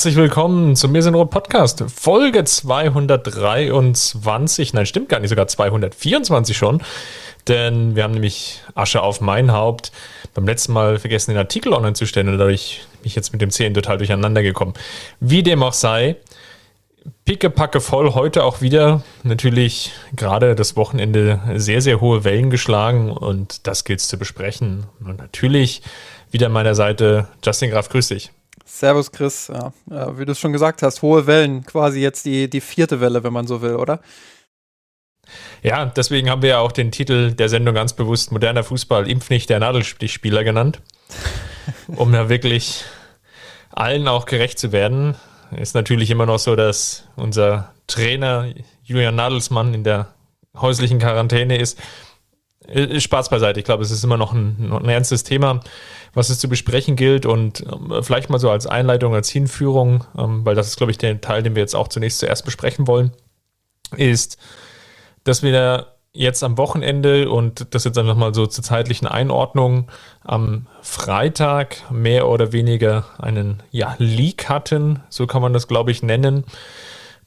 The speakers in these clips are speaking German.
Herzlich willkommen zum Mir sind Rot Podcast, Folge 223. Nein, stimmt gar nicht, sogar 224 schon. Denn wir haben nämlich Asche auf mein Haupt beim letzten Mal vergessen, den Artikel online zu stellen und dadurch bin ich jetzt mit dem Zählen total durcheinander gekommen. Wie dem auch sei, pickepacke voll heute auch wieder. Natürlich gerade das Wochenende sehr, sehr hohe Wellen geschlagen und das gilt es zu besprechen. Und natürlich wieder an meiner Seite Justin Graf, grüß dich. Servus Chris, ja, ja, wie du es schon gesagt hast, hohe Wellen, quasi jetzt die, die vierte Welle, wenn man so will, oder? Ja, deswegen haben wir ja auch den Titel der Sendung ganz bewusst Moderner Fußball, Impf nicht der Nadelstichspieler genannt, um da wirklich allen auch gerecht zu werden. Ist natürlich immer noch so, dass unser Trainer Julian Nadelsmann in der häuslichen Quarantäne ist. Spaß beiseite, ich glaube, es ist immer noch ein, ein ernstes Thema was es zu besprechen gilt. Und ähm, vielleicht mal so als Einleitung, als Hinführung, ähm, weil das ist, glaube ich, der Teil, den wir jetzt auch zunächst zuerst besprechen wollen, ist, dass wir jetzt am Wochenende und das jetzt einfach mal so zur zeitlichen Einordnung am Freitag mehr oder weniger einen ja, Leak hatten, so kann man das, glaube ich, nennen.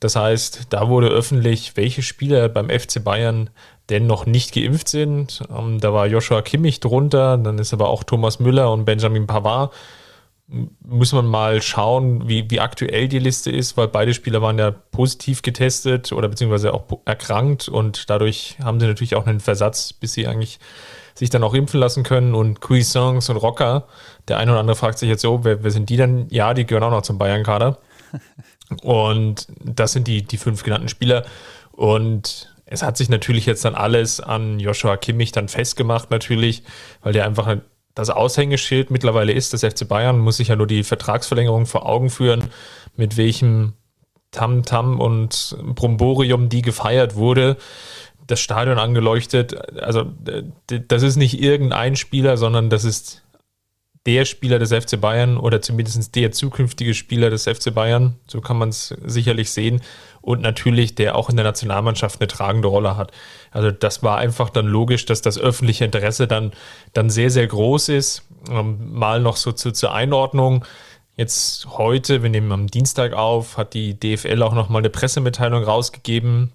Das heißt, da wurde öffentlich, welche Spieler beim FC Bayern denn noch nicht geimpft sind. Ähm, da war Joshua Kimmich drunter, dann ist aber auch Thomas Müller und Benjamin Pavard. Muss man mal schauen, wie, wie aktuell die Liste ist, weil beide Spieler waren ja positiv getestet oder beziehungsweise auch erkrankt und dadurch haben sie natürlich auch einen Versatz, bis sie eigentlich sich dann auch impfen lassen können. Und Cuisance und Rocker, der eine oder andere fragt sich jetzt so, wer, wer sind die denn? Ja, die gehören auch noch zum Bayern-Kader. Und das sind die, die fünf genannten Spieler. Und es hat sich natürlich jetzt dann alles an Joshua Kimmich dann festgemacht, natürlich, weil der einfach das Aushängeschild mittlerweile ist, das FC Bayern, muss sich ja nur die Vertragsverlängerung vor Augen führen, mit welchem Tamtam -Tam und Bromborium die gefeiert wurde, das Stadion angeleuchtet. Also, das ist nicht irgendein Spieler, sondern das ist der Spieler des FC Bayern oder zumindest der zukünftige Spieler des FC Bayern. So kann man es sicherlich sehen. Und natürlich, der auch in der Nationalmannschaft eine tragende Rolle hat. Also das war einfach dann logisch, dass das öffentliche Interesse dann, dann sehr, sehr groß ist. Ähm, mal noch so zu, zur Einordnung. Jetzt heute, wir nehmen am Dienstag auf, hat die DFL auch nochmal eine Pressemitteilung rausgegeben.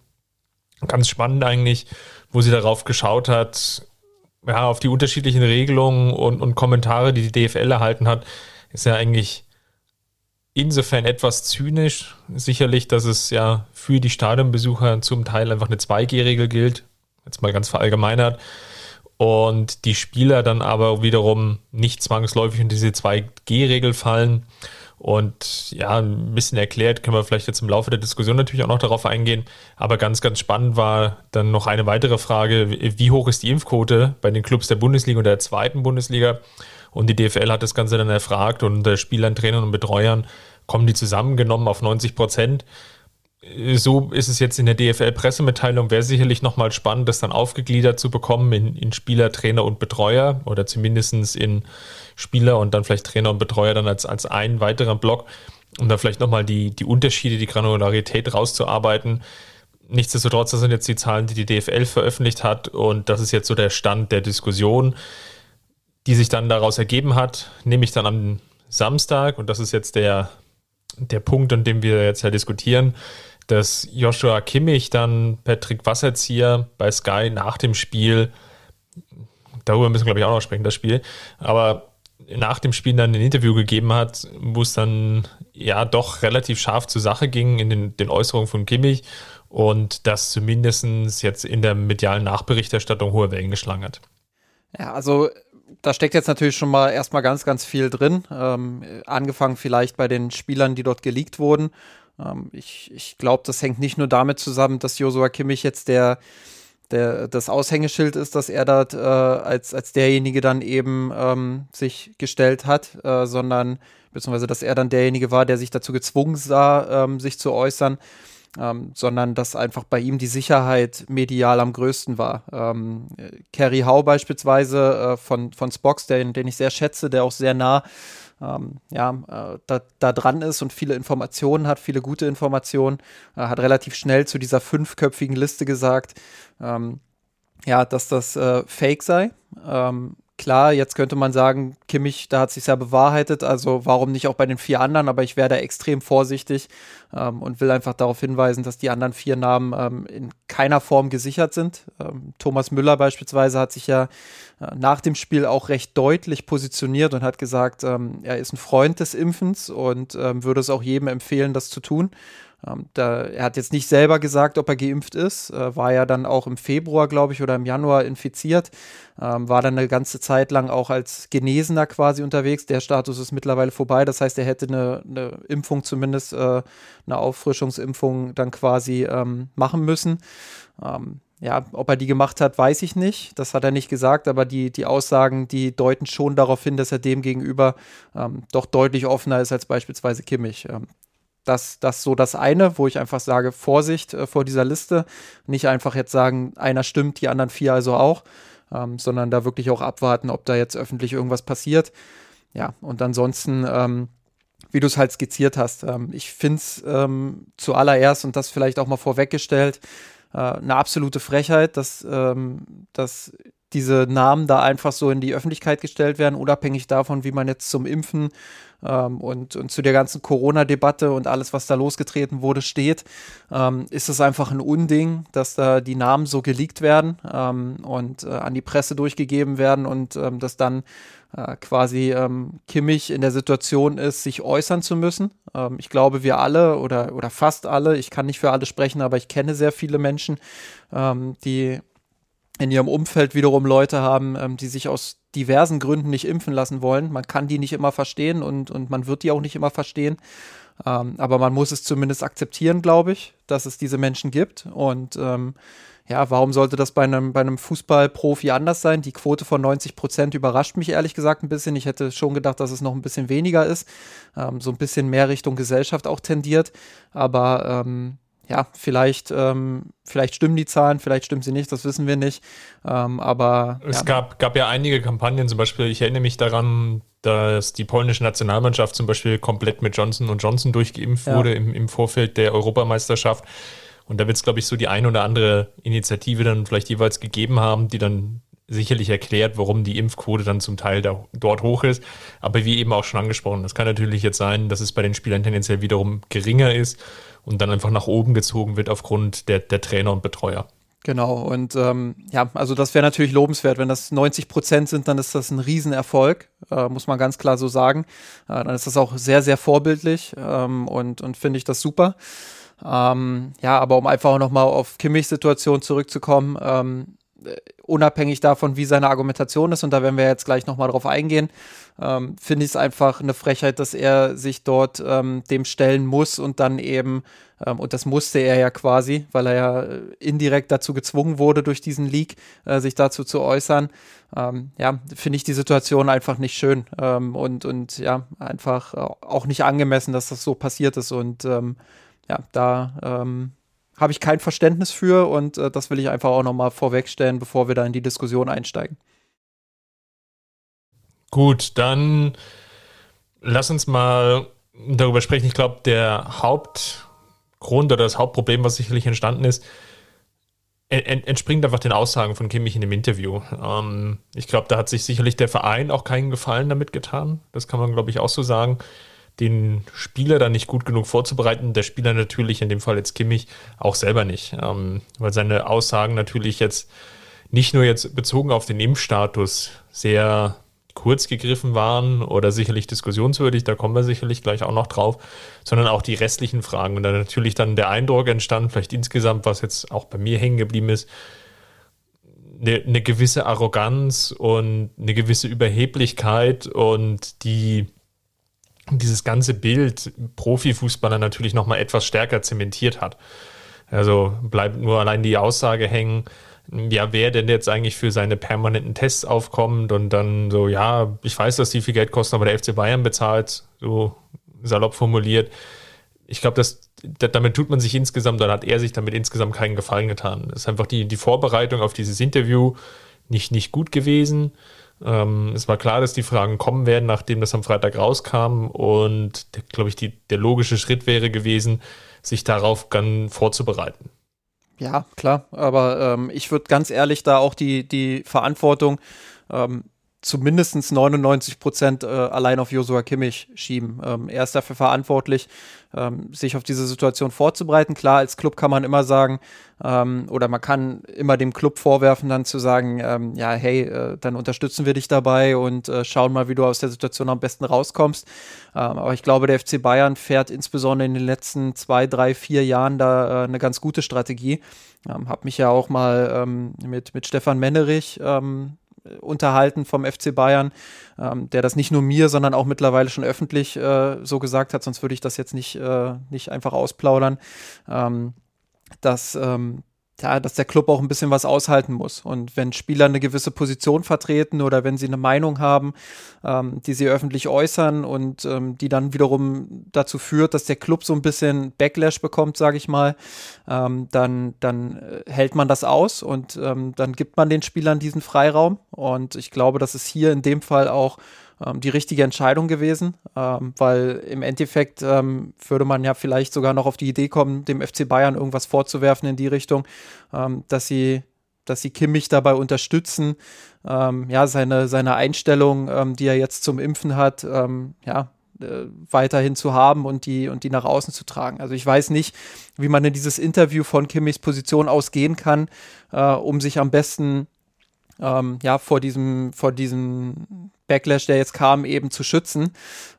Ganz spannend eigentlich, wo sie darauf geschaut hat, ja, auf die unterschiedlichen Regelungen und, und Kommentare, die die DFL erhalten hat, ist ja eigentlich insofern etwas zynisch. Sicherlich, dass es ja für die Stadionbesucher zum Teil einfach eine 2G-Regel gilt, jetzt mal ganz verallgemeinert. Und die Spieler dann aber wiederum nicht zwangsläufig in diese 2G-Regel fallen. Und ja, ein bisschen erklärt, können wir vielleicht jetzt im Laufe der Diskussion natürlich auch noch darauf eingehen. Aber ganz, ganz spannend war dann noch eine weitere Frage, wie hoch ist die Impfquote bei den Clubs der Bundesliga und der zweiten Bundesliga? Und die DFL hat das Ganze dann erfragt und Spielern, Trainern und Betreuern kommen die zusammengenommen auf 90 Prozent. So ist es jetzt in der DFL-Pressemitteilung. Wäre sicherlich nochmal spannend, das dann aufgegliedert zu bekommen in, in Spieler, Trainer und Betreuer oder zumindest in Spieler und dann vielleicht Trainer und Betreuer dann als, als einen weiteren Block, um da vielleicht nochmal die, die Unterschiede, die Granularität rauszuarbeiten. Nichtsdestotrotz, das sind jetzt die Zahlen, die die DFL veröffentlicht hat und das ist jetzt so der Stand der Diskussion, die sich dann daraus ergeben hat, nämlich dann am Samstag und das ist jetzt der, der Punkt, an dem wir jetzt ja diskutieren, dass Joshua Kimmich dann Patrick Wasserzieher bei Sky nach dem Spiel, darüber müssen wir glaube ich auch noch sprechen, das Spiel, aber nach dem Spiel dann ein Interview gegeben hat, wo es dann ja doch relativ scharf zur Sache ging in den, den Äußerungen von Kimmich und das zumindest jetzt in der medialen Nachberichterstattung hohe Wellen geschlagen hat. Ja, also da steckt jetzt natürlich schon mal erstmal ganz, ganz viel drin. Ähm, angefangen vielleicht bei den Spielern, die dort geleakt wurden. Ähm, ich ich glaube, das hängt nicht nur damit zusammen, dass Josua Kimmich jetzt der der, das Aushängeschild ist, dass er dort äh, als, als derjenige dann eben ähm, sich gestellt hat, äh, sondern beziehungsweise dass er dann derjenige war, der sich dazu gezwungen sah, ähm, sich zu äußern, ähm, sondern dass einfach bei ihm die Sicherheit medial am größten war. Ähm, Kerry Howe beispielsweise äh, von, von Spox, den, den ich sehr schätze, der auch sehr nah ähm, ja, äh, da, da, dran ist und viele Informationen hat, viele gute Informationen, äh, hat relativ schnell zu dieser fünfköpfigen Liste gesagt, ähm, ja, dass das äh, Fake sei. Ähm, klar, jetzt könnte man sagen, Kimmich, da hat sich ja bewahrheitet, also warum nicht auch bei den vier anderen, aber ich wäre da extrem vorsichtig ähm, und will einfach darauf hinweisen, dass die anderen vier Namen ähm, in keiner Form gesichert sind. Ähm, Thomas Müller beispielsweise hat sich ja äh, nach dem Spiel auch recht deutlich positioniert und hat gesagt, ähm, er ist ein Freund des Impfens und ähm, würde es auch jedem empfehlen, das zu tun. Ähm, da, er hat jetzt nicht selber gesagt, ob er geimpft ist, äh, war ja dann auch im Februar, glaube ich, oder im Januar infiziert, ähm, war dann eine ganze Zeit lang auch als Genesener quasi unterwegs. Der Status ist mittlerweile vorbei, das heißt, er hätte eine, eine Impfung, zumindest äh, eine Auffrischungsimpfung dann quasi ähm, machen müssen. Ähm, ja, ob er die gemacht hat, weiß ich nicht. Das hat er nicht gesagt, aber die, die Aussagen, die deuten schon darauf hin, dass er dem gegenüber ähm, doch deutlich offener ist als beispielsweise Kimmich. Ähm, das, das so das eine, wo ich einfach sage, Vorsicht äh, vor dieser Liste. Nicht einfach jetzt sagen, einer stimmt, die anderen vier also auch, ähm, sondern da wirklich auch abwarten, ob da jetzt öffentlich irgendwas passiert. Ja, und ansonsten, ähm, wie du es halt skizziert hast, ähm, ich finde es ähm, zuallererst und das vielleicht auch mal vorweggestellt, äh, eine absolute Frechheit, dass, ähm, dass diese Namen da einfach so in die Öffentlichkeit gestellt werden, unabhängig davon, wie man jetzt zum Impfen ähm, und, und zu der ganzen Corona-Debatte und alles, was da losgetreten wurde, steht, ähm, ist es einfach ein Unding, dass da die Namen so geleakt werden ähm, und äh, an die Presse durchgegeben werden und ähm, dass dann äh, quasi ähm, Kimmich in der Situation ist, sich äußern zu müssen. Ähm, ich glaube, wir alle oder, oder fast alle, ich kann nicht für alle sprechen, aber ich kenne sehr viele Menschen, die in ihrem Umfeld wiederum Leute haben, ähm, die sich aus diversen Gründen nicht impfen lassen wollen. Man kann die nicht immer verstehen und, und man wird die auch nicht immer verstehen. Ähm, aber man muss es zumindest akzeptieren, glaube ich, dass es diese Menschen gibt. Und ähm, ja, warum sollte das bei einem, bei einem Fußballprofi anders sein? Die Quote von 90 Prozent überrascht mich ehrlich gesagt ein bisschen. Ich hätte schon gedacht, dass es noch ein bisschen weniger ist, ähm, so ein bisschen mehr Richtung Gesellschaft auch tendiert. Aber ähm, ja, vielleicht, ähm, vielleicht stimmen die Zahlen, vielleicht stimmen sie nicht, das wissen wir nicht. Ähm, aber es ja. gab, gab ja einige Kampagnen, zum Beispiel, ich erinnere mich daran, dass die polnische Nationalmannschaft zum Beispiel komplett mit Johnson und Johnson durchgeimpft ja. wurde im, im Vorfeld der Europameisterschaft. Und da wird es, glaube ich, so die ein oder andere Initiative dann vielleicht jeweils gegeben haben, die dann sicherlich erklärt, warum die Impfquote dann zum Teil da, dort hoch ist. Aber wie eben auch schon angesprochen, es kann natürlich jetzt sein, dass es bei den Spielern tendenziell wiederum geringer ist und dann einfach nach oben gezogen wird aufgrund der, der Trainer und Betreuer. Genau, und ähm, ja, also das wäre natürlich lobenswert. Wenn das 90 Prozent sind, dann ist das ein Riesenerfolg, äh, muss man ganz klar so sagen. Äh, dann ist das auch sehr, sehr vorbildlich ähm, und, und finde ich das super. Ähm, ja, aber um einfach auch nochmal auf Kimmichs Situation zurückzukommen, ähm, unabhängig davon, wie seine Argumentation ist, und da werden wir jetzt gleich nochmal drauf eingehen, ähm, finde ich es einfach eine Frechheit, dass er sich dort ähm, dem stellen muss und dann eben, ähm, und das musste er ja quasi, weil er ja äh, indirekt dazu gezwungen wurde durch diesen Leak, äh, sich dazu zu äußern. Ähm, ja, finde ich die Situation einfach nicht schön ähm, und, und ja, einfach auch nicht angemessen, dass das so passiert ist und ähm, ja, da habe ich kein Verständnis für und äh, das will ich einfach auch nochmal vorwegstellen, bevor wir da in die Diskussion einsteigen. Gut, dann lass uns mal darüber sprechen. Ich glaube, der Hauptgrund oder das Hauptproblem, was sicherlich entstanden ist, entspringt einfach den Aussagen von Kimmich in dem Interview. Ähm, ich glaube, da hat sich sicherlich der Verein auch keinen Gefallen damit getan. Das kann man, glaube ich, auch so sagen den Spieler dann nicht gut genug vorzubereiten. Der Spieler natürlich, in dem Fall jetzt Kimmich, auch selber nicht. Ähm, weil seine Aussagen natürlich jetzt nicht nur jetzt bezogen auf den Impfstatus sehr kurz gegriffen waren oder sicherlich diskussionswürdig, da kommen wir sicherlich gleich auch noch drauf, sondern auch die restlichen Fragen. Und dann natürlich dann der Eindruck entstand, vielleicht insgesamt, was jetzt auch bei mir hängen geblieben ist, eine, eine gewisse Arroganz und eine gewisse Überheblichkeit und die dieses ganze Bild Profifußballer natürlich nochmal etwas stärker zementiert hat. Also bleibt nur allein die Aussage hängen, ja, wer denn jetzt eigentlich für seine permanenten Tests aufkommt und dann so, ja, ich weiß, dass die viel Geld kosten, aber der FC Bayern bezahlt, so salopp formuliert. Ich glaube, dass damit tut man sich insgesamt, dann hat er sich damit insgesamt keinen Gefallen getan. Das ist einfach die, die Vorbereitung auf dieses Interview nicht, nicht gut gewesen. Ähm, es war klar, dass die Fragen kommen werden, nachdem das am Freitag rauskam. Und, glaube ich, die, der logische Schritt wäre gewesen, sich darauf dann vorzubereiten. Ja, klar. Aber ähm, ich würde ganz ehrlich da auch die, die Verantwortung ähm, zu mindestens 99 Prozent äh, allein auf Josua Kimmich schieben. Ähm, er ist dafür verantwortlich, ähm, sich auf diese Situation vorzubereiten. Klar, als Club kann man immer sagen, ähm, oder man kann immer dem Club vorwerfen, dann zu sagen, ähm, ja, hey, äh, dann unterstützen wir dich dabei und äh, schauen mal, wie du aus der Situation am besten rauskommst. Ähm, aber ich glaube, der FC Bayern fährt insbesondere in den letzten zwei, drei, vier Jahren da äh, eine ganz gute Strategie. Ähm, hab mich ja auch mal ähm, mit, mit Stefan Mennerich ähm, unterhalten vom FC Bayern, ähm, der das nicht nur mir, sondern auch mittlerweile schon öffentlich äh, so gesagt hat, sonst würde ich das jetzt nicht, äh, nicht einfach ausplaudern, ähm, dass ähm, ja, dass der Club auch ein bisschen was aushalten muss. Und wenn Spieler eine gewisse Position vertreten oder wenn sie eine Meinung haben, ähm, die sie öffentlich äußern und ähm, die dann wiederum dazu führt, dass der Club so ein bisschen Backlash bekommt, sage ich mal, ähm, dann, dann äh, hält man das aus und ähm, dann gibt man den Spielern diesen Freiraum. Und ich glaube, dass es hier in dem Fall auch ähm, die richtige Entscheidung gewesen, ähm, weil im Endeffekt ähm, würde man ja vielleicht sogar noch auf die Idee kommen, dem FC Bayern irgendwas vorzuwerfen in die Richtung, ähm, dass sie dass sie Kimmich dabei unterstützen, ähm, ja, seine, seine Einstellung, die er jetzt zum Impfen hat, ja, äh, weiterhin zu haben und die, und die nach außen zu tragen. Also ich weiß nicht, wie man in dieses Interview von Kimmichs Position ausgehen kann, äh, um sich am besten ähm, ja, vor diesem, vor diesem Backlash, der jetzt kam, eben zu schützen.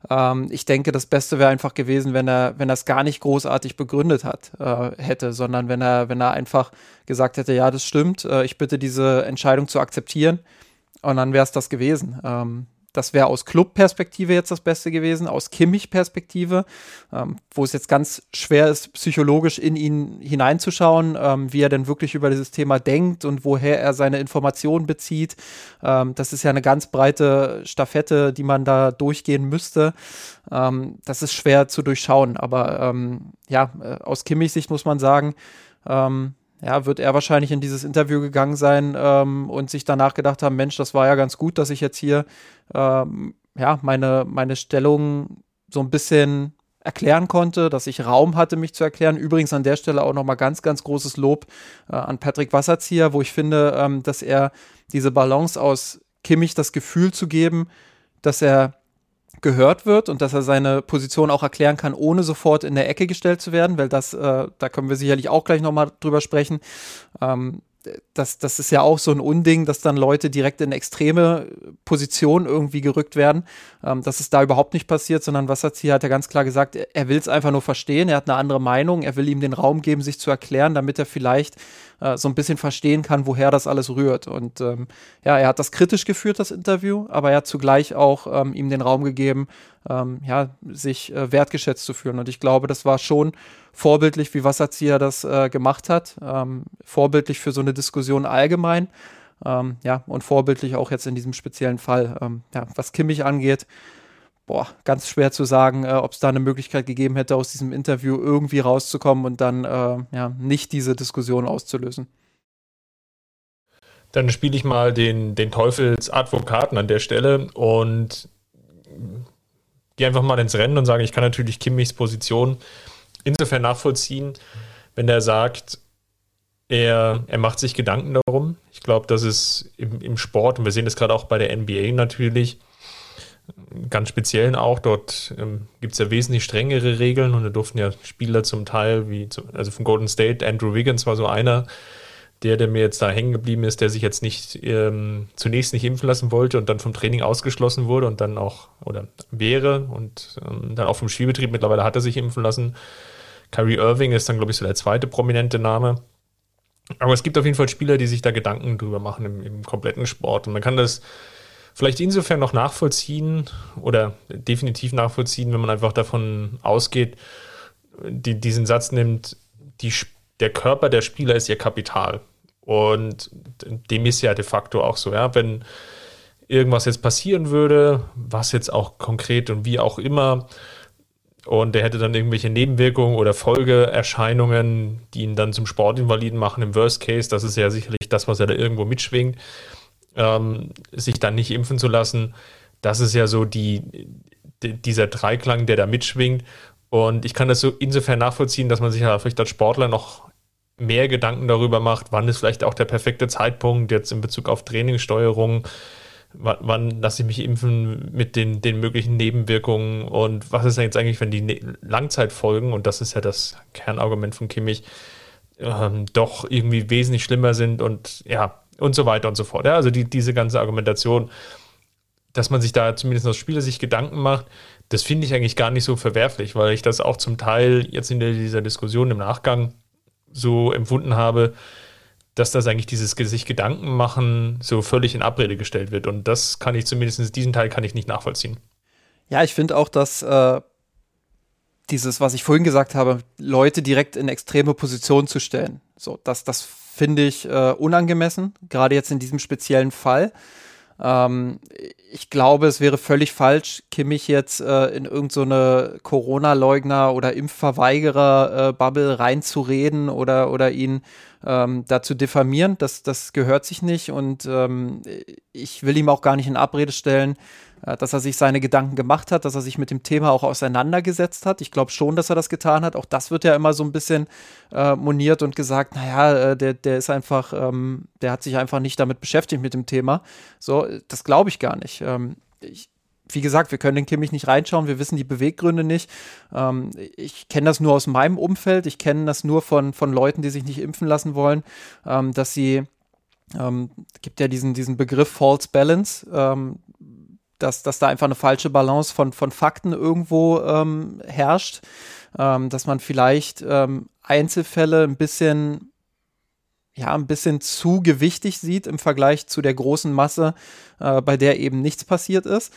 Ähm, ich denke, das Beste wäre einfach gewesen, wenn er, wenn er es gar nicht großartig begründet hat, äh, hätte, sondern wenn er, wenn er einfach gesagt hätte, ja, das stimmt, äh, ich bitte diese Entscheidung zu akzeptieren. Und dann wäre es das gewesen. Ähm, das wäre aus Club-Perspektive jetzt das Beste gewesen, aus Kimmich-Perspektive, ähm, wo es jetzt ganz schwer ist, psychologisch in ihn hineinzuschauen, ähm, wie er denn wirklich über dieses Thema denkt und woher er seine Informationen bezieht. Ähm, das ist ja eine ganz breite Staffette, die man da durchgehen müsste. Ähm, das ist schwer zu durchschauen, aber ähm, ja, äh, aus Kimmich-Sicht muss man sagen, ähm, ja, wird er wahrscheinlich in dieses Interview gegangen sein ähm, und sich danach gedacht haben, Mensch, das war ja ganz gut, dass ich jetzt hier ähm, ja, meine, meine Stellung so ein bisschen erklären konnte, dass ich Raum hatte, mich zu erklären. Übrigens an der Stelle auch nochmal ganz, ganz großes Lob äh, an Patrick Wasserzieher, wo ich finde, ähm, dass er diese Balance aus Kimmich das Gefühl zu geben, dass er gehört wird und dass er seine Position auch erklären kann, ohne sofort in der Ecke gestellt zu werden, weil das, äh, da können wir sicherlich auch gleich nochmal drüber sprechen. Ähm, das, das ist ja auch so ein Unding, dass dann Leute direkt in extreme Positionen irgendwie gerückt werden. Ähm, das ist da überhaupt nicht passiert, sondern Wasserzieher hat ja ganz klar gesagt, er will es einfach nur verstehen, er hat eine andere Meinung, er will ihm den Raum geben, sich zu erklären, damit er vielleicht äh, so ein bisschen verstehen kann, woher das alles rührt. Und ähm, ja, er hat das kritisch geführt, das Interview, aber er hat zugleich auch ähm, ihm den Raum gegeben, ähm, ja, sich äh, wertgeschätzt zu fühlen. Und ich glaube, das war schon vorbildlich, wie Wasserzieher das äh, gemacht hat. Ähm, vorbildlich für so eine Diskussion allgemein. Ähm, ja, und vorbildlich auch jetzt in diesem speziellen Fall. Ähm, ja, was Kimmich angeht, boah, ganz schwer zu sagen, äh, ob es da eine Möglichkeit gegeben hätte, aus diesem Interview irgendwie rauszukommen und dann äh, ja, nicht diese Diskussion auszulösen. Dann spiele ich mal den, den Teufelsadvokaten an der Stelle und gehe einfach mal ins Rennen und sage, ich kann natürlich Kimmichs Position insofern nachvollziehen, wenn er sagt, er, er macht sich Gedanken darum. Ich glaube, dass es im, im Sport, und wir sehen das gerade auch bei der NBA natürlich, ganz speziellen auch. Dort ähm, gibt es ja wesentlich strengere Regeln und da durften ja Spieler zum Teil, wie zu, also von Golden State, Andrew Wiggins war so einer, der, der mir jetzt da hängen geblieben ist, der sich jetzt nicht ähm, zunächst nicht impfen lassen wollte und dann vom Training ausgeschlossen wurde und dann auch oder wäre und ähm, dann auch vom Spielbetrieb mittlerweile hat er sich impfen lassen. Kyrie Irving ist dann, glaube ich, so der zweite prominente Name. Aber es gibt auf jeden Fall Spieler, die sich da Gedanken drüber machen im, im kompletten Sport. Und man kann das vielleicht insofern noch nachvollziehen oder definitiv nachvollziehen, wenn man einfach davon ausgeht, die, diesen Satz nimmt, die, der Körper der Spieler ist ihr Kapital. Und dem ist ja de facto auch so, ja, wenn irgendwas jetzt passieren würde, was jetzt auch konkret und wie auch immer, und der hätte dann irgendwelche Nebenwirkungen oder Folgeerscheinungen, die ihn dann zum Sportinvaliden machen im Worst Case, das ist ja sicherlich das, was er da irgendwo mitschwingt, ähm, sich dann nicht impfen zu lassen, das ist ja so die, die, dieser Dreiklang, der da mitschwingt. Und ich kann das so insofern nachvollziehen, dass man sich ja vielleicht als Sportler noch mehr Gedanken darüber macht, wann ist vielleicht auch der perfekte Zeitpunkt jetzt in Bezug auf Trainingssteuerung, wann, wann lasse ich mich impfen mit den, den möglichen Nebenwirkungen und was ist denn jetzt eigentlich, wenn die ne Langzeitfolgen, und das ist ja das Kernargument von Kimmich, ähm, doch irgendwie wesentlich schlimmer sind und ja, und so weiter und so fort. Ja, also die, diese ganze Argumentation, dass man sich da zumindest als Spieler sich Gedanken macht, das finde ich eigentlich gar nicht so verwerflich, weil ich das auch zum Teil jetzt in dieser Diskussion im Nachgang so empfunden habe, dass das eigentlich dieses sich Gedanken machen so völlig in Abrede gestellt wird. Und das kann ich zumindest, diesen Teil kann ich nicht nachvollziehen. Ja, ich finde auch, dass äh, dieses, was ich vorhin gesagt habe, Leute direkt in extreme Positionen zu stellen, so, das, das finde ich äh, unangemessen, gerade jetzt in diesem speziellen Fall. Ähm, ich glaube, es wäre völlig falsch, Kimmich jetzt äh, in irgendeine so Corona-Leugner- oder Impfverweigerer-Bubble äh, reinzureden oder, oder ihn ähm, da zu diffamieren. Das, das gehört sich nicht und ähm, ich will ihm auch gar nicht in Abrede stellen, dass er sich seine Gedanken gemacht hat, dass er sich mit dem Thema auch auseinandergesetzt hat. Ich glaube schon, dass er das getan hat. Auch das wird ja immer so ein bisschen äh, moniert und gesagt, naja, äh, der, der ist einfach, ähm, der hat sich einfach nicht damit beschäftigt mit dem Thema. So, das glaube ich gar nicht. Ähm, ich, wie gesagt, wir können den Kimmich nicht reinschauen, wir wissen die Beweggründe nicht. Ähm, ich kenne das nur aus meinem Umfeld, ich kenne das nur von, von Leuten, die sich nicht impfen lassen wollen, ähm, dass sie, ähm, gibt ja diesen, diesen Begriff False Balance, ähm, dass, dass da einfach eine falsche Balance von, von Fakten irgendwo ähm, herrscht, ähm, dass man vielleicht ähm, Einzelfälle ein bisschen ja, ein bisschen zu gewichtig sieht im Vergleich zu der großen Masse, äh, bei der eben nichts passiert ist.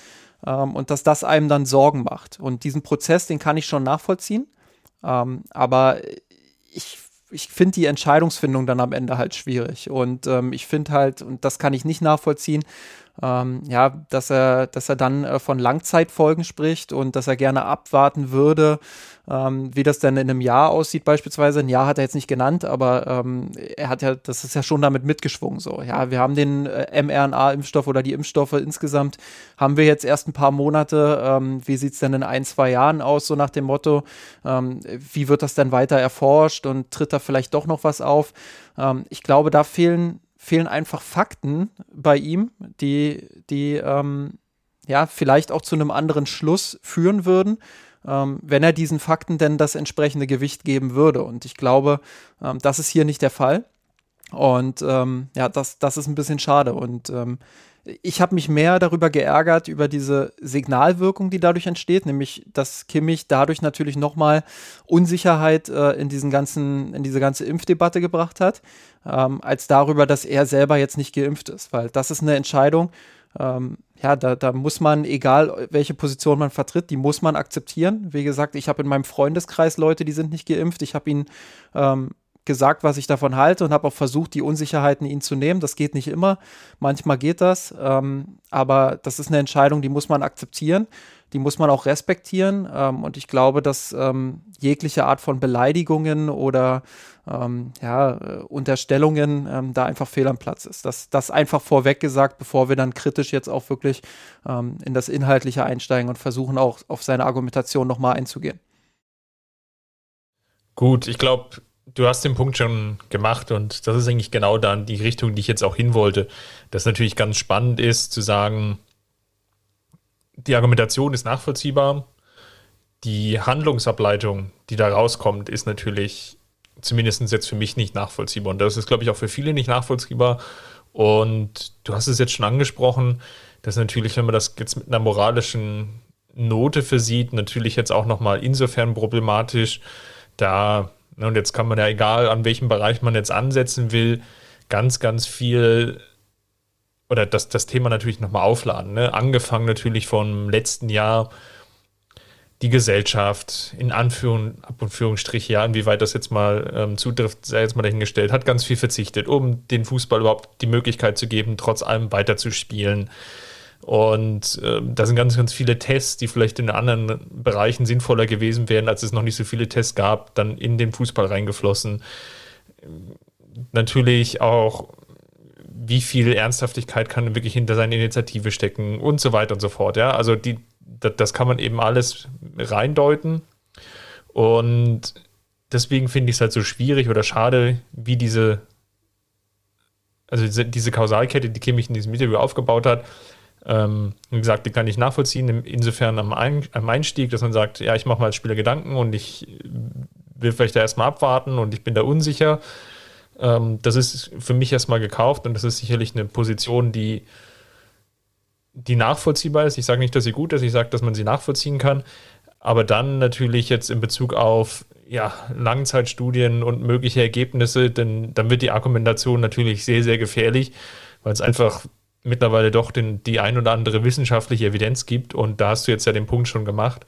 Ähm, und dass das einem dann Sorgen macht. Und diesen Prozess, den kann ich schon nachvollziehen. Ähm, aber ich ich finde die Entscheidungsfindung dann am Ende halt schwierig. Und ähm, ich finde halt, und das kann ich nicht nachvollziehen, ähm, ja, dass er, dass er dann äh, von Langzeitfolgen spricht und dass er gerne abwarten würde, ähm, wie das denn in einem Jahr aussieht, beispielsweise. Ein Jahr hat er jetzt nicht genannt, aber ähm, er hat ja, das ist ja schon damit mitgeschwungen. So, ja, wir haben den äh, mRNA-Impfstoff oder die Impfstoffe insgesamt haben wir jetzt erst ein paar Monate. Ähm, wie sieht es denn in ein, zwei Jahren aus, so nach dem Motto, ähm, wie wird das denn weiter erforscht und tritt da vielleicht doch noch was auf? Ähm, ich glaube, da fehlen fehlen einfach Fakten bei ihm, die, die ähm, ja vielleicht auch zu einem anderen Schluss führen würden, ähm, wenn er diesen Fakten denn das entsprechende Gewicht geben würde. Und ich glaube, ähm, das ist hier nicht der Fall. Und ähm, ja, das, das ist ein bisschen schade. Und ähm, ich habe mich mehr darüber geärgert, über diese Signalwirkung, die dadurch entsteht, nämlich, dass Kimmich dadurch natürlich nochmal Unsicherheit äh, in, diesen ganzen, in diese ganze Impfdebatte gebracht hat, ähm, als darüber, dass er selber jetzt nicht geimpft ist. Weil das ist eine Entscheidung, ähm, ja, da, da muss man, egal welche Position man vertritt, die muss man akzeptieren. Wie gesagt, ich habe in meinem Freundeskreis Leute, die sind nicht geimpft. Ich habe ihn ähm, gesagt, was ich davon halte und habe auch versucht, die Unsicherheiten ihnen zu nehmen. Das geht nicht immer. Manchmal geht das. Ähm, aber das ist eine Entscheidung, die muss man akzeptieren. Die muss man auch respektieren. Ähm, und ich glaube, dass ähm, jegliche Art von Beleidigungen oder ähm, ja, äh, Unterstellungen ähm, da einfach fehl am Platz ist. Das, das einfach vorweg gesagt, bevor wir dann kritisch jetzt auch wirklich ähm, in das Inhaltliche einsteigen und versuchen auch auf seine Argumentation nochmal einzugehen. Gut, ich glaube, du hast den Punkt schon gemacht und das ist eigentlich genau dann die Richtung, die ich jetzt auch hin wollte. Das natürlich ganz spannend ist, zu sagen, die Argumentation ist nachvollziehbar. Die Handlungsableitung, die da rauskommt, ist natürlich zumindest jetzt für mich nicht nachvollziehbar. Und das ist, glaube ich, auch für viele nicht nachvollziehbar. Und du hast es jetzt schon angesprochen, dass natürlich, wenn man das jetzt mit einer moralischen Note versieht, natürlich jetzt auch nochmal insofern problematisch, da und jetzt kann man ja, egal an welchem Bereich man jetzt ansetzen will, ganz, ganz viel oder das, das Thema natürlich nochmal aufladen. Ne? Angefangen natürlich vom letzten Jahr die Gesellschaft, in Anführung, Ab- und Führungsstrich, ja, inwieweit das jetzt mal ähm, zutrifft, sei jetzt mal dahingestellt, hat ganz viel verzichtet, um den Fußball überhaupt die Möglichkeit zu geben, trotz allem weiterzuspielen. Und äh, da sind ganz, ganz viele Tests, die vielleicht in anderen Bereichen sinnvoller gewesen wären, als es noch nicht so viele Tests gab, dann in den Fußball reingeflossen. Natürlich auch, wie viel Ernsthaftigkeit kann wirklich hinter seiner Initiative stecken und so weiter und so fort. Ja, also die, das, das kann man eben alles reindeuten. Und deswegen finde ich es halt so schwierig oder schade, wie diese, also diese, diese Kausalkette, die Kimmich in diesem Interview aufgebaut hat. Ähm, wie gesagt, die kann ich nachvollziehen, insofern am, Ein am Einstieg, dass man sagt, ja, ich mache mal als Spieler Gedanken und ich will vielleicht da erstmal abwarten und ich bin da unsicher. Ähm, das ist für mich erstmal gekauft und das ist sicherlich eine Position, die die nachvollziehbar ist. Ich sage nicht, dass sie gut ist, ich sage, dass man sie nachvollziehen kann. Aber dann natürlich jetzt in Bezug auf ja, Langzeitstudien und mögliche Ergebnisse, denn dann wird die Argumentation natürlich sehr, sehr gefährlich, weil es einfach mittlerweile doch den, die ein oder andere wissenschaftliche Evidenz gibt. Und da hast du jetzt ja den Punkt schon gemacht,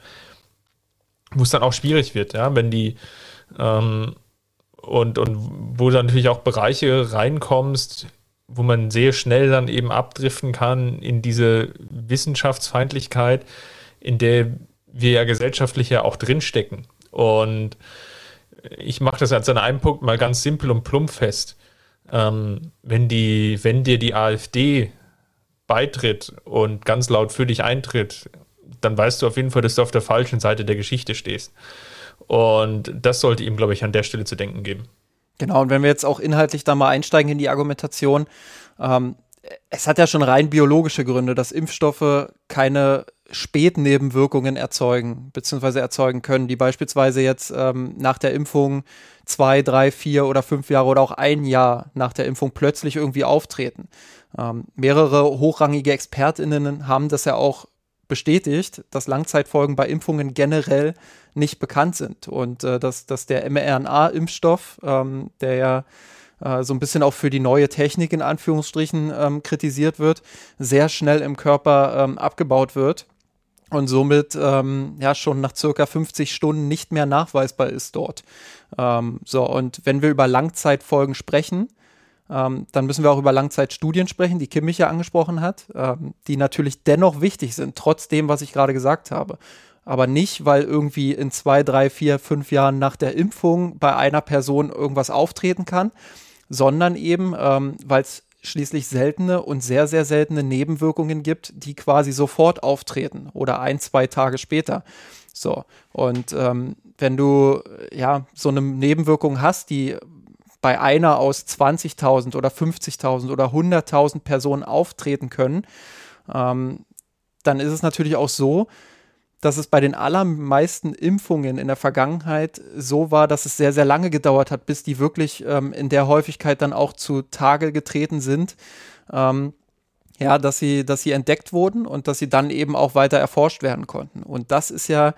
wo es dann auch schwierig wird, ja, wenn die ähm, und, und wo du natürlich auch Bereiche reinkommst, wo man sehr schnell dann eben abdriften kann in diese Wissenschaftsfeindlichkeit, in der wir ja gesellschaftlich ja auch drinstecken. Und ich mache das als an einem Punkt mal ganz simpel und plump fest. Ähm, wenn, die, wenn dir die AfD beitritt und ganz laut für dich eintritt, dann weißt du auf jeden Fall, dass du auf der falschen Seite der Geschichte stehst. Und das sollte ihm, glaube ich, an der Stelle zu denken geben. Genau, und wenn wir jetzt auch inhaltlich da mal einsteigen in die Argumentation, ähm, es hat ja schon rein biologische Gründe, dass Impfstoffe keine Spätnebenwirkungen erzeugen, beziehungsweise erzeugen können, die beispielsweise jetzt ähm, nach der Impfung zwei, drei, vier oder fünf Jahre oder auch ein Jahr nach der Impfung plötzlich irgendwie auftreten. Ähm, mehrere hochrangige ExpertInnen haben das ja auch bestätigt, dass Langzeitfolgen bei Impfungen generell nicht bekannt sind und äh, dass, dass der mRNA-Impfstoff, ähm, der ja äh, so ein bisschen auch für die neue Technik in Anführungsstrichen ähm, kritisiert wird, sehr schnell im Körper ähm, abgebaut wird und somit ähm, ja schon nach circa 50 Stunden nicht mehr nachweisbar ist dort. Ähm, so, und wenn wir über Langzeitfolgen sprechen, ähm, dann müssen wir auch über Langzeitstudien sprechen, die Kim mich ja angesprochen hat, ähm, die natürlich dennoch wichtig sind, trotz dem, was ich gerade gesagt habe. Aber nicht, weil irgendwie in zwei, drei, vier, fünf Jahren nach der Impfung bei einer Person irgendwas auftreten kann, sondern eben, ähm, weil es schließlich seltene und sehr, sehr seltene Nebenwirkungen gibt, die quasi sofort auftreten oder ein, zwei Tage später. So, und ähm, wenn du ja so eine Nebenwirkung hast, die bei einer aus 20.000 oder 50.000 oder 100.000 Personen auftreten können, ähm, dann ist es natürlich auch so, dass es bei den allermeisten Impfungen in der Vergangenheit so war, dass es sehr, sehr lange gedauert hat, bis die wirklich ähm, in der Häufigkeit dann auch zu Tage getreten sind. Ähm, ja, dass sie, dass sie entdeckt wurden und dass sie dann eben auch weiter erforscht werden konnten. Und das ist ja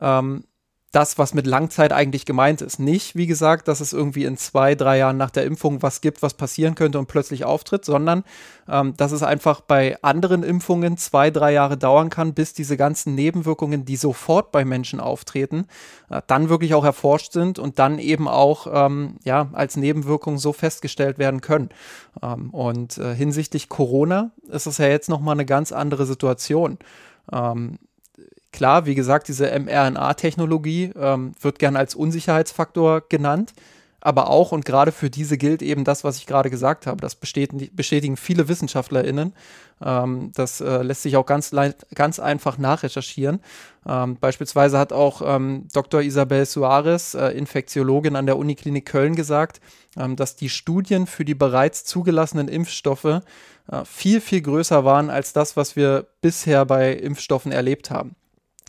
ähm, das, was mit Langzeit eigentlich gemeint ist. Nicht, wie gesagt, dass es irgendwie in zwei, drei Jahren nach der Impfung was gibt, was passieren könnte und plötzlich auftritt, sondern ähm, dass es einfach bei anderen Impfungen zwei, drei Jahre dauern kann, bis diese ganzen Nebenwirkungen, die sofort bei Menschen auftreten, äh, dann wirklich auch erforscht sind und dann eben auch ähm, ja, als Nebenwirkung so festgestellt werden können. Ähm, und äh, hinsichtlich Corona ist es ja jetzt nochmal eine ganz andere Situation. Ähm, Klar, wie gesagt, diese mRNA-Technologie ähm, wird gern als Unsicherheitsfaktor genannt, aber auch und gerade für diese gilt eben das, was ich gerade gesagt habe. Das bestätigen, viele WissenschaftlerInnen. Ähm, das äh, lässt sich auch ganz, ganz einfach nachrecherchieren. Ähm, beispielsweise hat auch ähm, Dr. Isabel Suarez, äh, Infektiologin an der Uniklinik Köln, gesagt, ähm, dass die Studien für die bereits zugelassenen Impfstoffe äh, viel, viel größer waren als das, was wir bisher bei Impfstoffen erlebt haben.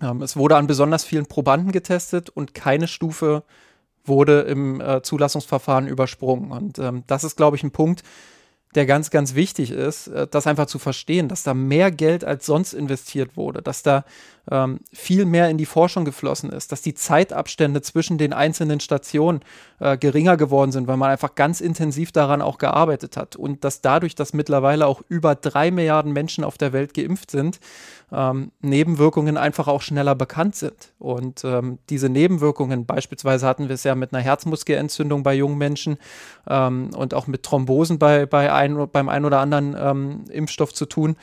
Ähm, es wurde an besonders vielen Probanden getestet und keine Stufe wurde im äh, Zulassungsverfahren übersprungen. Und ähm, das ist, glaube ich, ein Punkt, der ganz, ganz wichtig ist, äh, das einfach zu verstehen, dass da mehr Geld als sonst investiert wurde, dass da ähm, viel mehr in die Forschung geflossen ist, dass die Zeitabstände zwischen den einzelnen Stationen äh, geringer geworden sind, weil man einfach ganz intensiv daran auch gearbeitet hat und dass dadurch, dass mittlerweile auch über drei Milliarden Menschen auf der Welt geimpft sind, ähm, Nebenwirkungen einfach auch schneller bekannt sind. Und ähm, diese Nebenwirkungen, beispielsweise hatten wir es ja mit einer Herzmuskelentzündung bei jungen Menschen ähm, und auch mit Thrombosen bei, bei ein, beim einen oder anderen ähm, Impfstoff zu tun.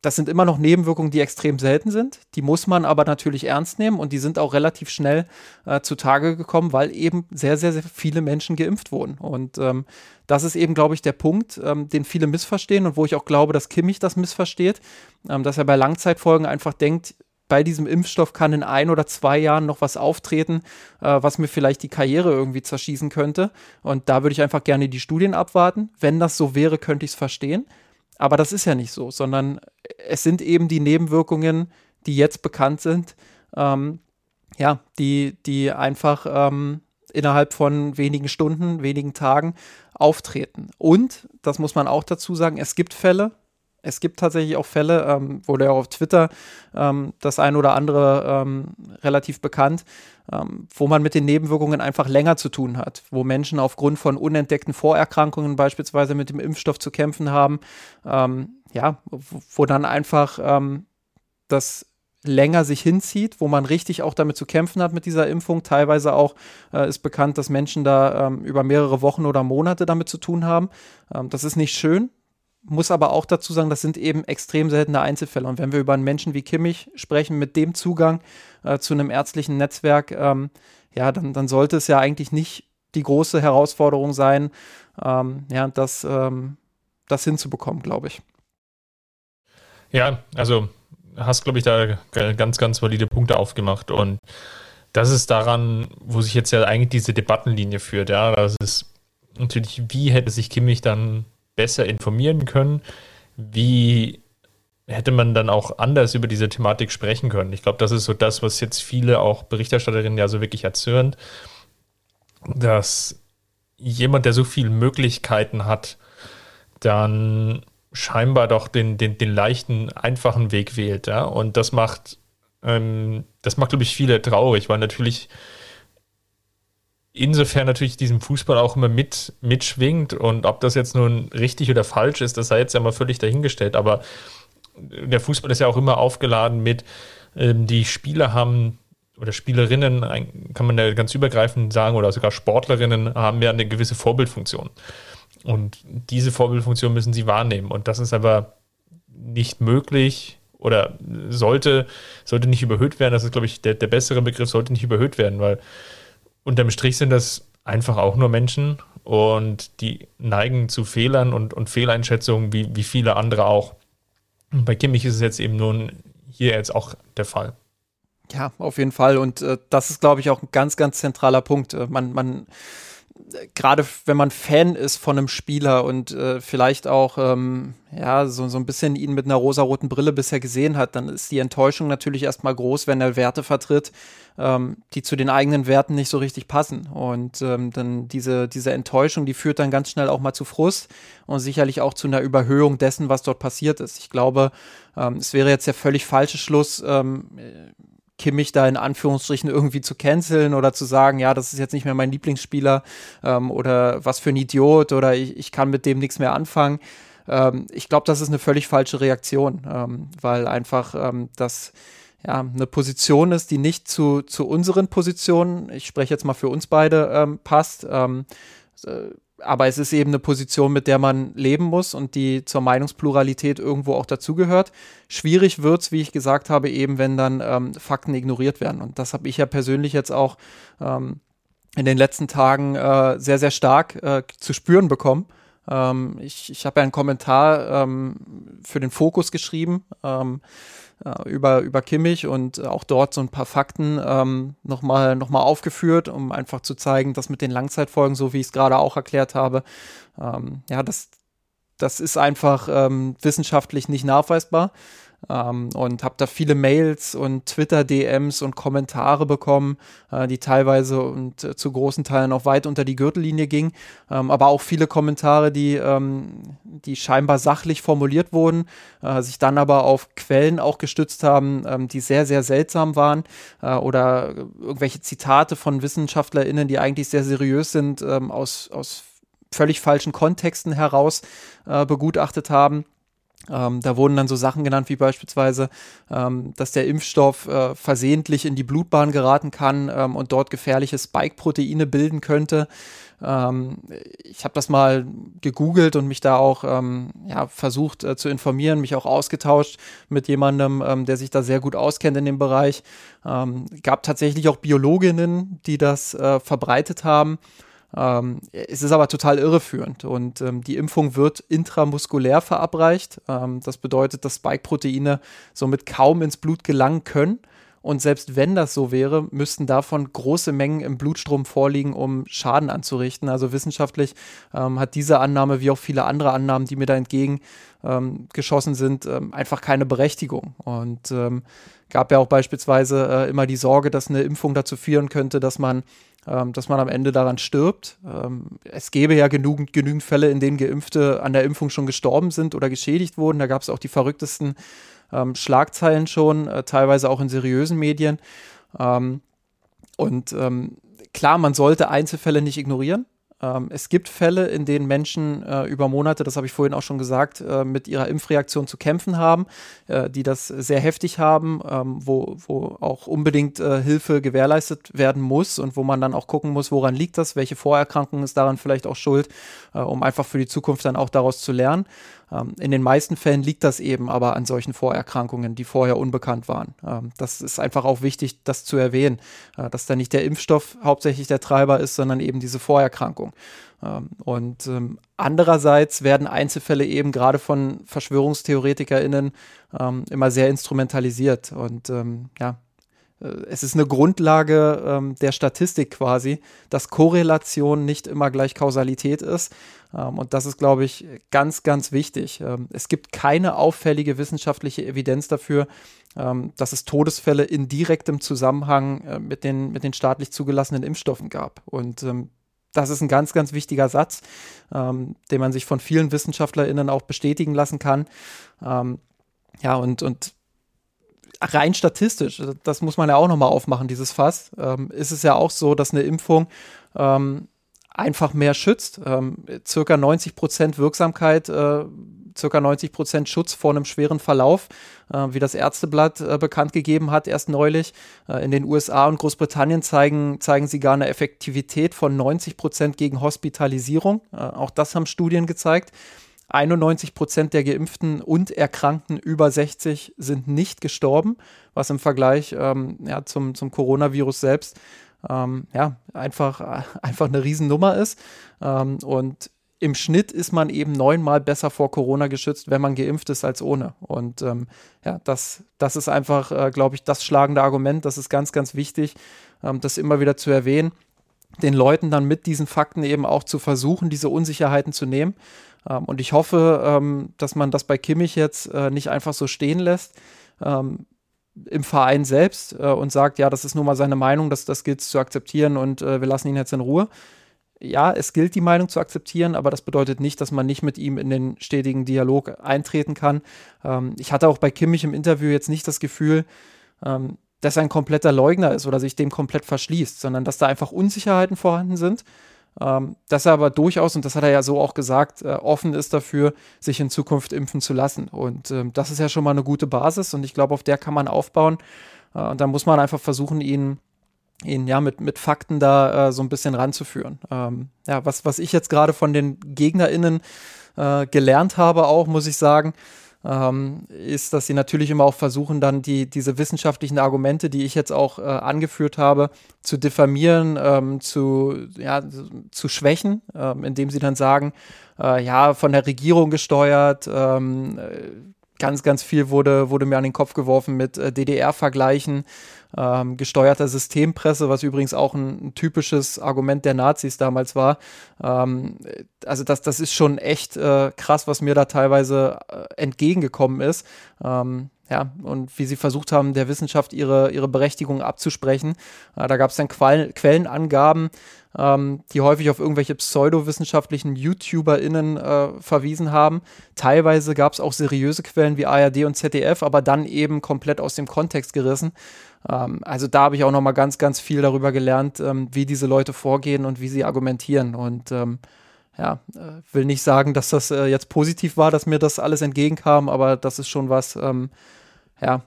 Das sind immer noch Nebenwirkungen, die extrem selten sind. Die muss man aber natürlich ernst nehmen und die sind auch relativ schnell äh, zutage gekommen, weil eben sehr, sehr, sehr viele Menschen geimpft wurden. Und ähm, das ist eben, glaube ich, der Punkt, ähm, den viele missverstehen und wo ich auch glaube, dass Kimmich das missversteht, ähm, dass er bei Langzeitfolgen einfach denkt, bei diesem Impfstoff kann in ein oder zwei Jahren noch was auftreten, äh, was mir vielleicht die Karriere irgendwie zerschießen könnte. Und da würde ich einfach gerne die Studien abwarten. Wenn das so wäre, könnte ich es verstehen. Aber das ist ja nicht so, sondern es sind eben die Nebenwirkungen, die jetzt bekannt sind, ähm, ja, die, die einfach ähm, innerhalb von wenigen Stunden, wenigen Tagen auftreten. Und, das muss man auch dazu sagen, es gibt Fälle, es gibt tatsächlich auch Fälle, ähm, wurde ja auf Twitter ähm, das ein oder andere ähm, relativ bekannt, wo man mit den Nebenwirkungen einfach länger zu tun hat, wo Menschen aufgrund von unentdeckten Vorerkrankungen beispielsweise mit dem Impfstoff zu kämpfen haben, ähm, ja, wo, wo, dann einfach ähm, das länger sich hinzieht, wo man richtig auch damit zu kämpfen hat mit dieser Impfung. Teilweise auch äh, ist bekannt, dass Menschen da ähm, über mehrere Wochen oder Monate damit zu tun haben. Ähm, das ist nicht schön, muss aber auch dazu sagen, das sind eben extrem seltene Einzelfälle. Und wenn wir über einen Menschen wie Kimmich sprechen, mit dem Zugang äh, zu einem ärztlichen Netzwerk, ähm, ja, dann, dann sollte es ja eigentlich nicht die große Herausforderung sein, ähm, ja, das, ähm, das hinzubekommen, glaube ich. Ja, also hast, glaube ich, da ganz, ganz valide Punkte aufgemacht. Und das ist daran, wo sich jetzt ja eigentlich diese Debattenlinie führt. Ja, das ist natürlich, wie hätte sich Kimmich dann besser informieren können? Wie hätte man dann auch anders über diese Thematik sprechen können? Ich glaube, das ist so das, was jetzt viele auch Berichterstatterinnen ja so wirklich erzürnt, dass jemand, der so viele Möglichkeiten hat, dann scheinbar doch den, den, den leichten, einfachen Weg wählt. Ja? Und das macht, ähm, das macht, glaube ich, viele traurig, weil natürlich insofern natürlich diesem Fußball auch immer mit, mitschwingt und ob das jetzt nun richtig oder falsch ist, das sei jetzt ja mal völlig dahingestellt, aber der Fußball ist ja auch immer aufgeladen mit, ähm, die Spieler haben oder Spielerinnen, kann man ja ganz übergreifend sagen, oder sogar Sportlerinnen haben ja eine gewisse Vorbildfunktion. Und diese Vorbildfunktion müssen sie wahrnehmen. Und das ist aber nicht möglich oder sollte, sollte nicht überhöht werden. Das ist, glaube ich, der, der bessere Begriff, sollte nicht überhöht werden, weil unterm Strich sind das einfach auch nur Menschen und die neigen zu Fehlern und, und Fehleinschätzungen wie, wie viele andere auch. Und bei Kimmich ist es jetzt eben nun hier jetzt auch der Fall. Ja, auf jeden Fall. Und äh, das ist, glaube ich, auch ein ganz, ganz zentraler Punkt. Äh, man, man gerade wenn man Fan ist von einem Spieler und äh, vielleicht auch ähm, ja so, so ein bisschen ihn mit einer rosaroten Brille bisher gesehen hat, dann ist die Enttäuschung natürlich erstmal groß, wenn er Werte vertritt, ähm, die zu den eigenen Werten nicht so richtig passen. Und ähm, dann diese, diese Enttäuschung, die führt dann ganz schnell auch mal zu Frust und sicherlich auch zu einer Überhöhung dessen, was dort passiert ist. Ich glaube, ähm, es wäre jetzt der völlig falsche Schluss, ähm, Kimmich da in Anführungsstrichen irgendwie zu canceln oder zu sagen, ja, das ist jetzt nicht mehr mein Lieblingsspieler ähm, oder was für ein Idiot oder ich, ich kann mit dem nichts mehr anfangen. Ähm, ich glaube, das ist eine völlig falsche Reaktion, ähm, weil einfach ähm, das ja, eine Position ist, die nicht zu, zu unseren Positionen, ich spreche jetzt mal für uns beide, ähm, passt. Ähm, äh, aber es ist eben eine Position, mit der man leben muss und die zur Meinungspluralität irgendwo auch dazugehört. Schwierig wird es, wie ich gesagt habe, eben, wenn dann ähm, Fakten ignoriert werden. Und das habe ich ja persönlich jetzt auch ähm, in den letzten Tagen äh, sehr, sehr stark äh, zu spüren bekommen. Ähm, ich ich habe ja einen Kommentar ähm, für den Fokus geschrieben ähm, äh, über, über Kimmich und auch dort so ein paar Fakten ähm, nochmal noch mal aufgeführt, um einfach zu zeigen, dass mit den Langzeitfolgen, so wie ich es gerade auch erklärt habe, ähm, ja, das, das ist einfach ähm, wissenschaftlich nicht nachweisbar. Ähm, und habe da viele Mails und Twitter-DMs und Kommentare bekommen, äh, die teilweise und äh, zu großen Teilen auch weit unter die Gürtellinie gingen, ähm, aber auch viele Kommentare, die, ähm, die scheinbar sachlich formuliert wurden, äh, sich dann aber auf Quellen auch gestützt haben, ähm, die sehr, sehr seltsam waren äh, oder irgendwelche Zitate von WissenschaftlerInnen, die eigentlich sehr seriös sind, ähm, aus, aus völlig falschen Kontexten heraus äh, begutachtet haben. Ähm, da wurden dann so Sachen genannt wie beispielsweise, ähm, dass der Impfstoff äh, versehentlich in die Blutbahn geraten kann ähm, und dort gefährliche Spike-Proteine bilden könnte. Ähm, ich habe das mal gegoogelt und mich da auch ähm, ja, versucht äh, zu informieren, mich auch ausgetauscht mit jemandem, ähm, der sich da sehr gut auskennt in dem Bereich. gab tatsächlich auch Biologinnen, die das äh, verbreitet haben. Ähm, es ist aber total irreführend und ähm, die Impfung wird intramuskulär verabreicht. Ähm, das bedeutet, dass Spike-Proteine somit kaum ins Blut gelangen können. Und selbst wenn das so wäre, müssten davon große Mengen im Blutstrom vorliegen, um Schaden anzurichten. Also wissenschaftlich ähm, hat diese Annahme, wie auch viele andere Annahmen, die mir da entgegen ähm, sind, ähm, einfach keine Berechtigung. Und ähm, gab ja auch beispielsweise äh, immer die Sorge, dass eine Impfung dazu führen könnte, dass man ähm, dass man am Ende daran stirbt. Ähm, es gäbe ja genügend, genügend Fälle, in denen Geimpfte an der Impfung schon gestorben sind oder geschädigt wurden. Da gab es auch die verrücktesten ähm, Schlagzeilen schon, äh, teilweise auch in seriösen Medien. Ähm, und ähm, klar, man sollte Einzelfälle nicht ignorieren. Ähm, es gibt Fälle, in denen Menschen äh, über Monate, das habe ich vorhin auch schon gesagt, äh, mit ihrer Impfreaktion zu kämpfen haben, äh, die das sehr heftig haben, ähm, wo, wo auch unbedingt äh, Hilfe gewährleistet werden muss und wo man dann auch gucken muss, woran liegt das, welche Vorerkrankung ist daran vielleicht auch schuld, äh, um einfach für die Zukunft dann auch daraus zu lernen. Ähm, in den meisten Fällen liegt das eben aber an solchen Vorerkrankungen, die vorher unbekannt waren. Ähm, das ist einfach auch wichtig, das zu erwähnen, äh, dass da nicht der Impfstoff hauptsächlich der Treiber ist, sondern eben diese Vorerkrankung. Ähm, und andererseits werden Einzelfälle eben gerade von VerschwörungstheoretikerInnen immer sehr instrumentalisiert. Und ja, es ist eine Grundlage ähm, der Statistik quasi, dass Korrelation nicht immer gleich Kausalität ist. Ähm, und das ist, glaube ich, ganz, ganz wichtig. Ähm, es gibt keine auffällige wissenschaftliche Evidenz dafür, ähm, dass es Todesfälle in direktem Zusammenhang äh, mit, den, mit den staatlich zugelassenen Impfstoffen gab. Und ähm, das ist ein ganz, ganz wichtiger Satz, ähm, den man sich von vielen WissenschaftlerInnen auch bestätigen lassen kann. ja, und, und rein statistisch, das muss man ja auch nochmal aufmachen, dieses Fass, ähm, ist es ja auch so, dass eine Impfung ähm, einfach mehr schützt. Ähm, circa 90 Prozent Wirksamkeit, äh, circa 90 Prozent Schutz vor einem schweren Verlauf, äh, wie das Ärzteblatt äh, bekannt gegeben hat, erst neulich. Äh, in den USA und Großbritannien zeigen, zeigen sie gar eine Effektivität von 90 Prozent gegen Hospitalisierung. Äh, auch das haben Studien gezeigt. 91 Prozent der Geimpften und Erkrankten über 60 sind nicht gestorben, was im Vergleich ähm, ja, zum, zum Coronavirus selbst ähm, ja, einfach, einfach eine Riesennummer ist. Ähm, und im Schnitt ist man eben neunmal besser vor Corona geschützt, wenn man geimpft ist, als ohne. Und ähm, ja, das, das ist einfach, äh, glaube ich, das schlagende Argument. Das ist ganz, ganz wichtig, ähm, das immer wieder zu erwähnen den Leuten dann mit diesen Fakten eben auch zu versuchen, diese Unsicherheiten zu nehmen. Ähm, und ich hoffe, ähm, dass man das bei Kimmich jetzt äh, nicht einfach so stehen lässt ähm, im Verein selbst äh, und sagt, ja, das ist nun mal seine Meinung, das, das gilt zu akzeptieren und äh, wir lassen ihn jetzt in Ruhe. Ja, es gilt, die Meinung zu akzeptieren, aber das bedeutet nicht, dass man nicht mit ihm in den stetigen Dialog eintreten kann. Ähm, ich hatte auch bei Kimmich im Interview jetzt nicht das Gefühl, ähm, dass er ein kompletter Leugner ist oder sich dem komplett verschließt, sondern dass da einfach Unsicherheiten vorhanden sind. Ähm, dass er aber durchaus, und das hat er ja so auch gesagt, äh, offen ist dafür, sich in Zukunft impfen zu lassen. Und ähm, das ist ja schon mal eine gute Basis und ich glaube, auf der kann man aufbauen. Äh, und da muss man einfach versuchen, ihn ihn ja mit, mit Fakten da äh, so ein bisschen ranzuführen. Ähm, ja, was, was ich jetzt gerade von den GegnerInnen äh, gelernt habe, auch, muss ich sagen, ähm, ist, dass sie natürlich immer auch versuchen, dann die, diese wissenschaftlichen Argumente, die ich jetzt auch äh, angeführt habe, zu diffamieren, ähm, zu, ja, zu schwächen, ähm, indem sie dann sagen, äh, ja, von der Regierung gesteuert, ähm, äh, ganz, ganz viel wurde, wurde mir an den Kopf geworfen mit äh, DDR-Vergleichen ähm, gesteuerter Systempresse, was übrigens auch ein, ein, typisches Argument der Nazis damals war. Ähm, also das, das ist schon echt äh, krass, was mir da teilweise äh, entgegengekommen ist. Ähm, ja, und wie sie versucht haben, der Wissenschaft ihre, ihre Berechtigung abzusprechen. Äh, da gab es dann Qual Quellenangaben, ähm, die häufig auf irgendwelche pseudowissenschaftlichen YouTuberInnen äh, verwiesen haben. Teilweise gab es auch seriöse Quellen wie ARD und ZDF, aber dann eben komplett aus dem Kontext gerissen. Ähm, also da habe ich auch noch mal ganz, ganz viel darüber gelernt, ähm, wie diese Leute vorgehen und wie sie argumentieren. Und ähm, ja, äh, will nicht sagen, dass das äh, jetzt positiv war, dass mir das alles entgegenkam, aber das ist schon was, ähm, ja,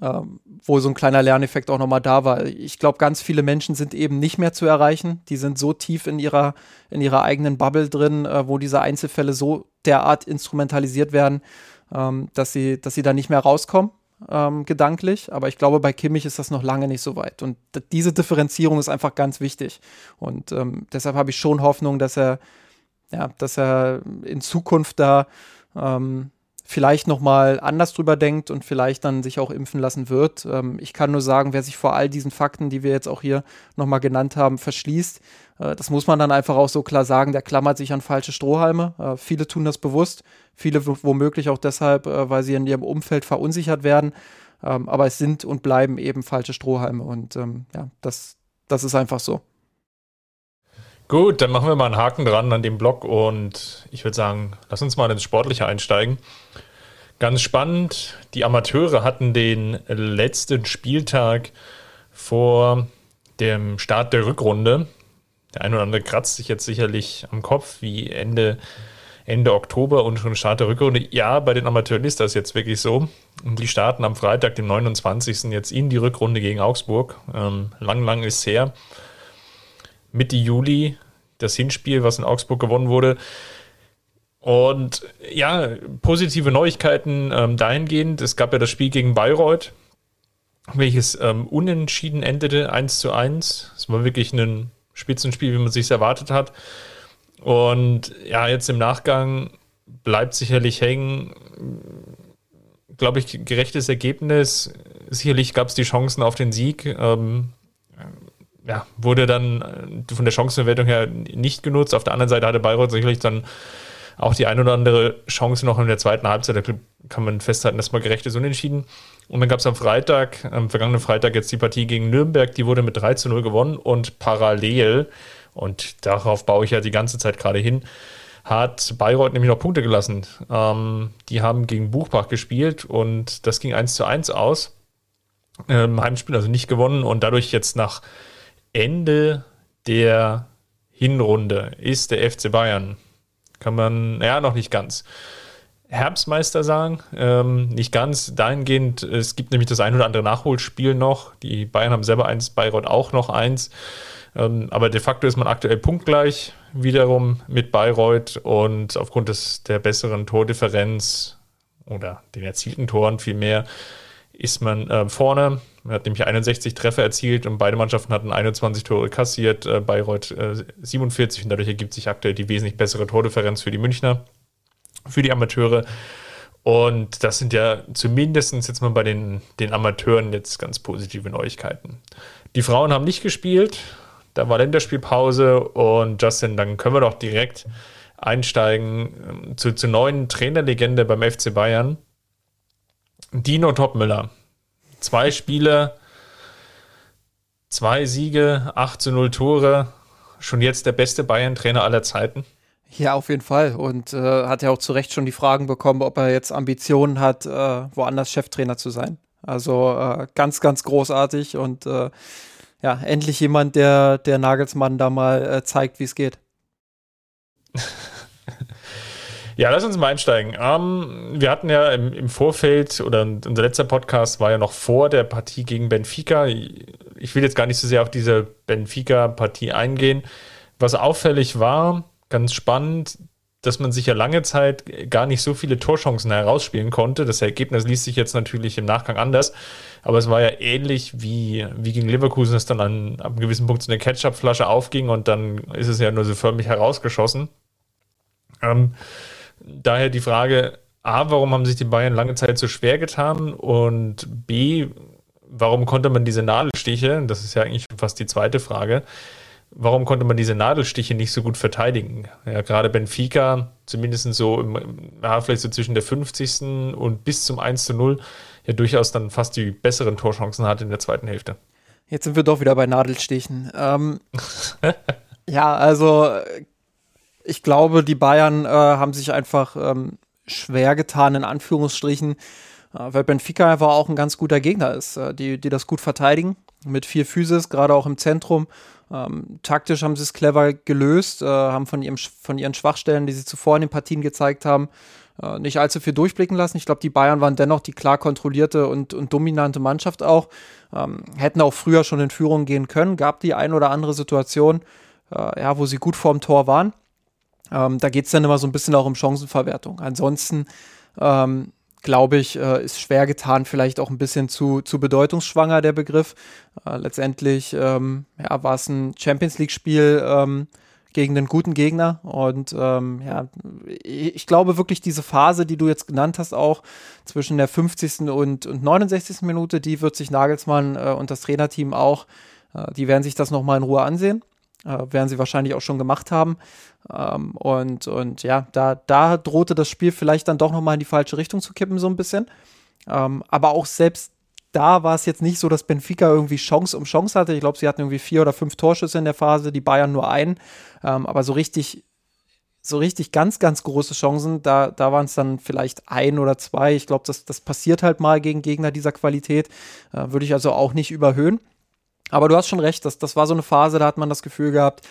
ähm, wo so ein kleiner Lerneffekt auch nochmal da war. Ich glaube, ganz viele Menschen sind eben nicht mehr zu erreichen. Die sind so tief in ihrer, in ihrer eigenen Bubble drin, äh, wo diese Einzelfälle so derart instrumentalisiert werden, ähm, dass, sie, dass sie da nicht mehr rauskommen. Ähm, gedanklich, aber ich glaube, bei Kimmich ist das noch lange nicht so weit. Und diese Differenzierung ist einfach ganz wichtig. Und ähm, deshalb habe ich schon Hoffnung, dass er, ja, dass er in Zukunft da ähm, vielleicht noch mal anders drüber denkt und vielleicht dann sich auch impfen lassen wird. Ähm, ich kann nur sagen, wer sich vor all diesen Fakten, die wir jetzt auch hier noch mal genannt haben, verschließt, äh, das muss man dann einfach auch so klar sagen, der klammert sich an falsche Strohhalme. Äh, viele tun das bewusst, viele womöglich auch deshalb, äh, weil sie in ihrem Umfeld verunsichert werden. Ähm, aber es sind und bleiben eben falsche Strohhalme und ähm, ja, das, das ist einfach so. Gut, dann machen wir mal einen Haken dran an dem Blog und ich würde sagen, lass uns mal ins Sportliche einsteigen. Ganz spannend, die Amateure hatten den letzten Spieltag vor dem Start der Rückrunde. Der eine oder andere kratzt sich jetzt sicherlich am Kopf, wie Ende, Ende Oktober und schon Start der Rückrunde. Ja, bei den Amateuren ist das jetzt wirklich so. Die starten am Freitag, dem 29. jetzt in die Rückrunde gegen Augsburg. Ähm, lang, lang ist her. Mitte Juli das Hinspiel, was in Augsburg gewonnen wurde. Und ja, positive Neuigkeiten ähm, dahingehend. Es gab ja das Spiel gegen Bayreuth, welches ähm, unentschieden endete, 1 zu 1. Es war wirklich ein Spitzenspiel, wie man sich erwartet hat. Und ja, jetzt im Nachgang bleibt sicherlich hängen, glaube ich, gerechtes Ergebnis. Sicherlich gab es die Chancen auf den Sieg. Ähm, ja, wurde dann äh, von der Chancenverwertung her nicht genutzt. Auf der anderen Seite hatte Bayreuth sicherlich dann auch die ein oder andere Chance noch in der zweiten Halbzeit. Da kann man festhalten, dass mal gerecht ist unentschieden. Und dann gab es am Freitag, am vergangenen Freitag jetzt die Partie gegen Nürnberg, die wurde mit 3 zu 0 gewonnen und parallel, und darauf baue ich ja die ganze Zeit gerade hin, hat Bayreuth nämlich noch Punkte gelassen. Ähm, die haben gegen Buchbach gespielt und das ging 1 zu 1 aus. Ähm, Heimspiel also nicht gewonnen und dadurch jetzt nach Ende der Hinrunde ist der FC Bayern. Kann man, ja, noch nicht ganz. Herbstmeister sagen, ähm, nicht ganz. Dahingehend, es gibt nämlich das ein oder andere Nachholspiel noch. Die Bayern haben selber eins, Bayreuth auch noch eins. Ähm, aber de facto ist man aktuell punktgleich wiederum mit Bayreuth und aufgrund des, der besseren Tordifferenz oder den erzielten Toren vielmehr ist man äh, vorne. Man hat nämlich 61 Treffer erzielt und beide Mannschaften hatten 21 Tore kassiert, äh, Bayreuth äh, 47 und dadurch ergibt sich aktuell die wesentlich bessere Tordifferenz für die Münchner, für die Amateure. Und das sind ja zumindest jetzt mal bei den, den Amateuren jetzt ganz positive Neuigkeiten. Die Frauen haben nicht gespielt, da war Länderspielpause und Justin, dann können wir doch direkt einsteigen ähm, zu, zur neuen Trainerlegende beim FC Bayern. Dino Topmüller. Zwei Spiele, zwei Siege, 8 zu 0 Tore. Schon jetzt der beste Bayern-Trainer aller Zeiten. Ja, auf jeden Fall. Und äh, hat ja auch zu Recht schon die Fragen bekommen, ob er jetzt Ambitionen hat, äh, woanders Cheftrainer zu sein. Also äh, ganz, ganz großartig und äh, ja, endlich jemand, der, der Nagelsmann da mal äh, zeigt, wie es geht. Ja, lass uns mal einsteigen. Um, wir hatten ja im, im, Vorfeld, oder unser letzter Podcast war ja noch vor der Partie gegen Benfica. Ich will jetzt gar nicht so sehr auf diese Benfica-Partie eingehen. Was auffällig war, ganz spannend, dass man sich ja lange Zeit gar nicht so viele Torchancen herausspielen konnte. Das Ergebnis liest sich jetzt natürlich im Nachgang anders, aber es war ja ähnlich wie, wie gegen Leverkusen, dass dann an, ab einem gewissen Punkt so eine Ketchup-Flasche aufging und dann ist es ja nur so förmlich herausgeschossen. Ähm, daher die Frage, A, warum haben sich die Bayern lange Zeit so schwer getan? Und B, warum konnte man diese Nadelstiche, das ist ja eigentlich fast die zweite Frage, warum konnte man diese Nadelstiche nicht so gut verteidigen? Ja, gerade Benfica, zumindest so im, ja, vielleicht so zwischen der 50. und bis zum 1 zu 0, ja durchaus dann fast die besseren Torchancen hatte in der zweiten Hälfte. Jetzt sind wir doch wieder bei Nadelstichen. Ähm, ja, also ich glaube, die Bayern äh, haben sich einfach ähm, schwer getan, in Anführungsstrichen, äh, weil Benfica einfach auch ein ganz guter Gegner ist, äh, die, die das gut verteidigen, mit viel Physis, gerade auch im Zentrum. Ähm, taktisch haben sie es clever gelöst, äh, haben von, ihrem, von ihren Schwachstellen, die sie zuvor in den Partien gezeigt haben, äh, nicht allzu viel durchblicken lassen. Ich glaube, die Bayern waren dennoch die klar kontrollierte und, und dominante Mannschaft auch. Ähm, hätten auch früher schon in Führung gehen können. Gab die ein oder andere Situation, äh, ja, wo sie gut vorm Tor waren. Ähm, da geht es dann immer so ein bisschen auch um Chancenverwertung. Ansonsten ähm, glaube ich, äh, ist schwer getan, vielleicht auch ein bisschen zu, zu bedeutungsschwanger der Begriff. Äh, letztendlich ähm, ja, war es ein Champions League-Spiel ähm, gegen einen guten Gegner. Und ähm, ja, ich glaube wirklich, diese Phase, die du jetzt genannt hast, auch zwischen der 50. und, und 69. Minute, die wird sich Nagelsmann äh, und das Trainerteam auch, äh, die werden sich das nochmal in Ruhe ansehen. Äh, werden sie wahrscheinlich auch schon gemacht haben. Ähm, und, und ja, da, da drohte das Spiel vielleicht dann doch nochmal in die falsche Richtung zu kippen, so ein bisschen. Ähm, aber auch selbst da war es jetzt nicht so, dass Benfica irgendwie Chance um Chance hatte. Ich glaube, sie hatten irgendwie vier oder fünf Torschüsse in der Phase, die Bayern nur einen. Ähm, aber so richtig, so richtig ganz, ganz große Chancen, da, da waren es dann vielleicht ein oder zwei. Ich glaube, das, das passiert halt mal gegen Gegner dieser Qualität. Äh, Würde ich also auch nicht überhöhen. Aber du hast schon recht, das, das war so eine Phase, da hat man das Gefühl gehabt,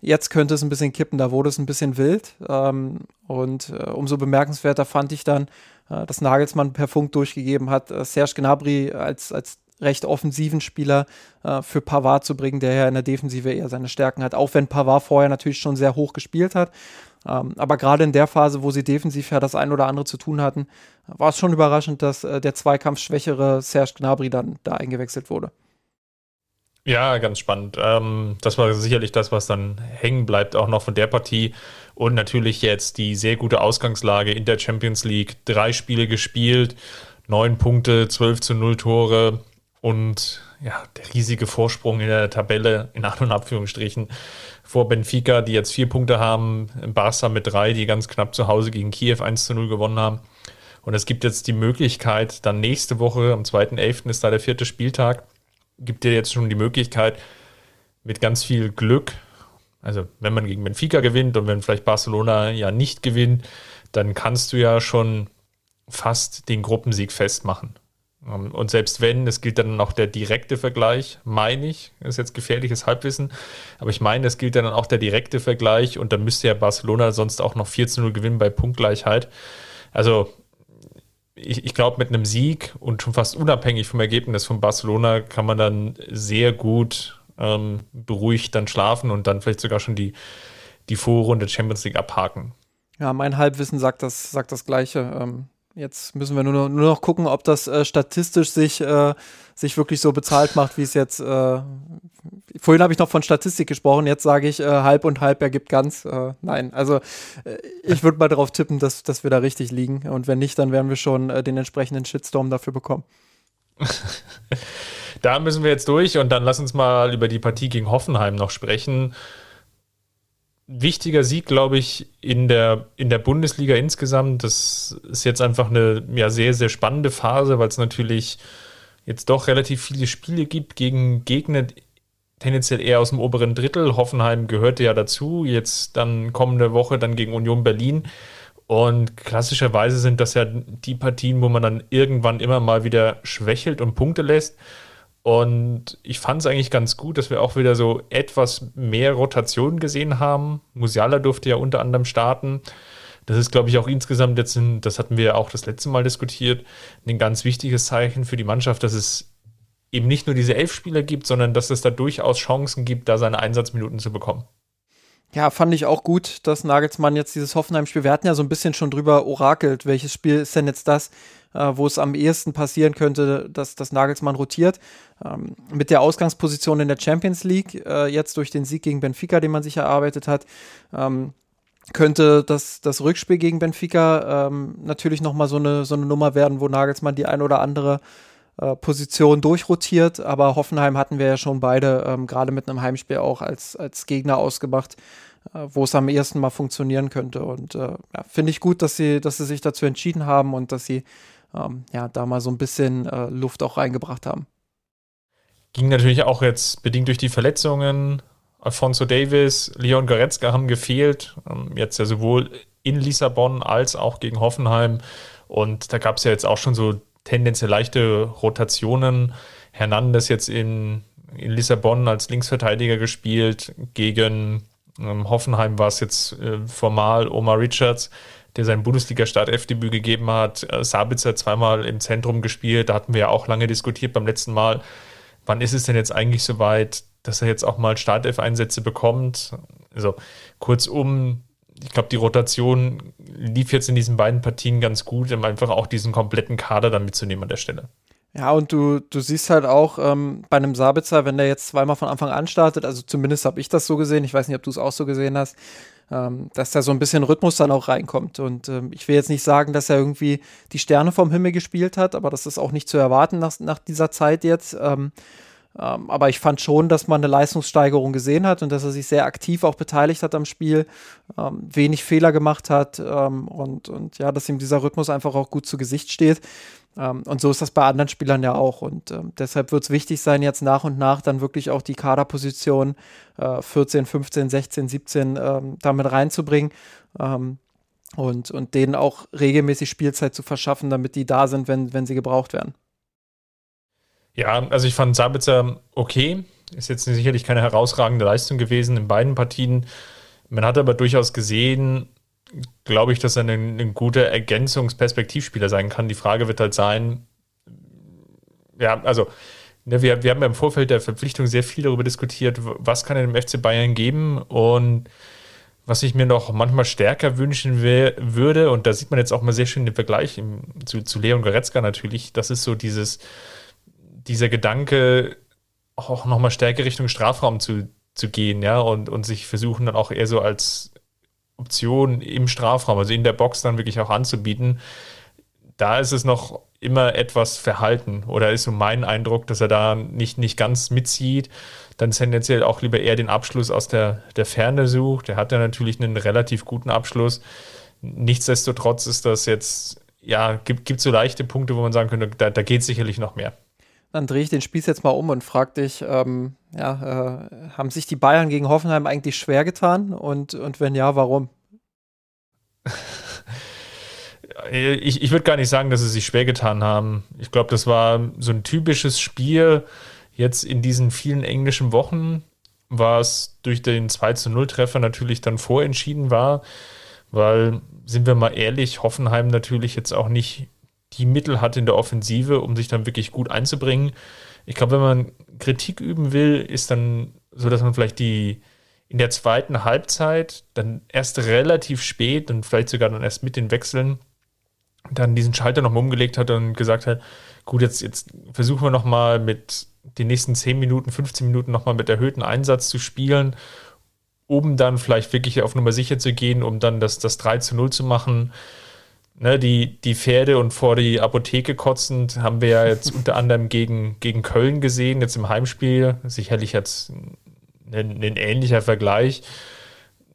jetzt könnte es ein bisschen kippen, da wurde es ein bisschen wild. Ähm, und äh, umso bemerkenswerter fand ich dann, äh, dass Nagelsmann per Funk durchgegeben hat, äh, Serge Gnabry als, als recht offensiven Spieler äh, für Pavard zu bringen, der ja in der Defensive eher seine Stärken hat, auch wenn Pavard vorher natürlich schon sehr hoch gespielt hat. Ähm, aber gerade in der Phase, wo sie defensiv ja das ein oder andere zu tun hatten, war es schon überraschend, dass äh, der zweikampfschwächere Serge Gnabry dann da eingewechselt wurde. Ja, ganz spannend. Ähm, das war sicherlich das, was dann hängen bleibt, auch noch von der Partie. Und natürlich jetzt die sehr gute Ausgangslage in der Champions League. Drei Spiele gespielt, neun Punkte, zwölf zu null Tore und ja, der riesige Vorsprung in der Tabelle, in An- und Abführungsstrichen, vor Benfica, die jetzt vier Punkte haben, Barca mit drei, die ganz knapp zu Hause gegen Kiew 1 zu 0 gewonnen haben. Und es gibt jetzt die Möglichkeit, dann nächste Woche, am 2.11. ist da der vierte Spieltag, gibt dir jetzt schon die Möglichkeit, mit ganz viel Glück, also wenn man gegen Benfica gewinnt und wenn vielleicht Barcelona ja nicht gewinnt, dann kannst du ja schon fast den Gruppensieg festmachen. Ähm, und selbst wenn, es gilt dann auch der direkte Vergleich, meine ich, das ist jetzt gefährliches Halbwissen, aber ich meine, es gilt dann auch der direkte Vergleich und dann müsste ja Barcelona sonst auch noch 4 zu 0 gewinnen bei Punktgleichheit. Also ich, ich glaube, mit einem Sieg und schon fast unabhängig vom Ergebnis von Barcelona kann man dann sehr gut ähm, beruhigt dann schlafen und dann vielleicht sogar schon die, die Vorrunde Champions League abhaken. Ja, mein Halbwissen sagt das, sagt das Gleiche. Ähm, Jetzt müssen wir nur noch, nur noch gucken, ob das äh, statistisch sich, äh, sich wirklich so bezahlt macht, wie es jetzt. Äh, vorhin habe ich noch von Statistik gesprochen, jetzt sage ich, äh, halb und halb ergibt ganz. Äh, nein, also äh, ich würde mal darauf tippen, dass, dass wir da richtig liegen. Und wenn nicht, dann werden wir schon den entsprechenden Shitstorm dafür bekommen. da müssen wir jetzt durch und dann lass uns mal über die Partie gegen Hoffenheim noch sprechen wichtiger Sieg, glaube ich, in der, in der Bundesliga insgesamt. Das ist jetzt einfach eine ja, sehr, sehr spannende Phase, weil es natürlich jetzt doch relativ viele Spiele gibt gegen Gegner, tendenziell eher aus dem oberen Drittel. Hoffenheim gehörte ja dazu. Jetzt dann kommende Woche dann gegen Union Berlin. Und klassischerweise sind das ja die Partien, wo man dann irgendwann immer mal wieder schwächelt und Punkte lässt. Und ich fand es eigentlich ganz gut, dass wir auch wieder so etwas mehr Rotation gesehen haben. Musiala durfte ja unter anderem starten. Das ist, glaube ich, auch insgesamt jetzt, ein, das hatten wir ja auch das letzte Mal diskutiert, ein ganz wichtiges Zeichen für die Mannschaft, dass es eben nicht nur diese elf Spieler gibt, sondern dass es da durchaus Chancen gibt, da seine Einsatzminuten zu bekommen. Ja, fand ich auch gut, dass Nagelsmann jetzt dieses Hoffenheim-Spiel, wir hatten ja so ein bisschen schon drüber orakelt, welches Spiel ist denn jetzt das, äh, wo es am ehesten passieren könnte, dass das Nagelsmann rotiert. Ähm, mit der Ausgangsposition in der Champions League, äh, jetzt durch den Sieg gegen Benfica, den man sich erarbeitet hat, ähm, könnte das, das Rückspiel gegen Benfica ähm, natürlich nochmal so eine, so eine Nummer werden, wo Nagelsmann die ein oder andere äh, Position durchrotiert. Aber Hoffenheim hatten wir ja schon beide, ähm, gerade mit einem Heimspiel auch als, als Gegner ausgemacht, äh, wo es am ehesten mal funktionieren könnte. Und äh, ja, finde ich gut, dass sie, dass sie sich dazu entschieden haben und dass sie ähm, ja, da mal so ein bisschen äh, Luft auch reingebracht haben. Ging natürlich auch jetzt bedingt durch die Verletzungen. Alfonso Davis, Leon Goretzka haben gefehlt. Ähm, jetzt ja sowohl in Lissabon als auch gegen Hoffenheim. Und da gab es ja jetzt auch schon so tendenziell leichte Rotationen. Hernandez jetzt in, in Lissabon als Linksverteidiger gespielt. Gegen ähm, Hoffenheim war es jetzt äh, formal Omar Richards, der sein Bundesliga-Startelfdebüt gegeben hat. Äh, Sabitzer zweimal im Zentrum gespielt. Da hatten wir ja auch lange diskutiert beim letzten Mal. Wann ist es denn jetzt eigentlich soweit, dass er jetzt auch mal Startelf-Einsätze bekommt? Also kurzum, ich glaube, die Rotation lief jetzt in diesen beiden Partien ganz gut, um einfach auch diesen kompletten Kader dann mitzunehmen an der Stelle. Ja, und du, du siehst halt auch ähm, bei einem Sabitzer, wenn der jetzt zweimal von Anfang an startet, also zumindest habe ich das so gesehen, ich weiß nicht, ob du es auch so gesehen hast, ähm, dass da so ein bisschen Rhythmus dann auch reinkommt. Und ähm, ich will jetzt nicht sagen, dass er irgendwie die Sterne vom Himmel gespielt hat, aber das ist auch nicht zu erwarten nach, nach dieser Zeit jetzt. Ähm, ähm, aber ich fand schon, dass man eine Leistungssteigerung gesehen hat und dass er sich sehr aktiv auch beteiligt hat am Spiel, ähm, wenig Fehler gemacht hat ähm, und, und ja, dass ihm dieser Rhythmus einfach auch gut zu Gesicht steht. Ähm, und so ist das bei anderen Spielern ja auch. Und ähm, deshalb wird es wichtig sein, jetzt nach und nach dann wirklich auch die Kaderposition äh, 14, 15, 16, 17 ähm, damit reinzubringen. und, und denen auch regelmäßig Spielzeit zu verschaffen, damit die da sind, wenn, wenn sie gebraucht werden. Ja, also ich fand Sabitzer okay. Ist jetzt sicherlich keine herausragende Leistung gewesen in beiden Partien. Man hat aber durchaus gesehen, glaube ich, dass er ein, ein guter Ergänzungsperspektivspieler sein kann. Die Frage wird halt sein, ja, also ne, wir, wir haben im Vorfeld der Verpflichtung sehr viel darüber diskutiert, was kann er dem FC Bayern geben und was ich mir noch manchmal stärker wünschen würde, und da sieht man jetzt auch mal sehr schön den Vergleich im, zu, zu Leon Goretzka natürlich, das ist so dieses, dieser Gedanke, auch nochmal stärker Richtung Strafraum zu, zu gehen, ja, und, und sich versuchen dann auch eher so als Option im Strafraum, also in der Box dann wirklich auch anzubieten. Da ist es noch immer etwas verhalten oder ist so mein Eindruck, dass er da nicht, nicht ganz mitzieht, dann tendenziell auch lieber eher den Abschluss aus der, der Ferne sucht. Der hat ja natürlich einen relativ guten Abschluss. Nichtsdestotrotz ist das jetzt, ja, gibt, gibt so leichte Punkte, wo man sagen könnte, da, da geht sicherlich noch mehr. Dann drehe ich den Spieß jetzt mal um und frage dich, ähm, ja, äh, haben sich die Bayern gegen Hoffenheim eigentlich schwer getan? Und, und wenn ja, warum? ich, ich würde gar nicht sagen, dass sie sich schwer getan haben. Ich glaube, das war so ein typisches Spiel. Jetzt in diesen vielen englischen Wochen, was durch den 2 zu 0 Treffer natürlich dann vorentschieden war, weil, sind wir mal ehrlich, Hoffenheim natürlich jetzt auch nicht die Mittel hat in der Offensive, um sich dann wirklich gut einzubringen. Ich glaube, wenn man Kritik üben will, ist dann so, dass man vielleicht die in der zweiten Halbzeit dann erst relativ spät und vielleicht sogar dann erst mit den Wechseln dann diesen Schalter nochmal umgelegt hat und gesagt hat, gut, jetzt, jetzt versuchen wir nochmal mit den nächsten 10 Minuten, 15 Minuten nochmal mit erhöhtem Einsatz zu spielen, um dann vielleicht wirklich auf Nummer sicher zu gehen, um dann das, das 3 zu 0 zu machen ne, die, die Pferde und vor die Apotheke kotzend haben wir ja jetzt unter anderem gegen, gegen Köln gesehen, jetzt im Heimspiel. Sicherlich jetzt ein, ein ähnlicher Vergleich.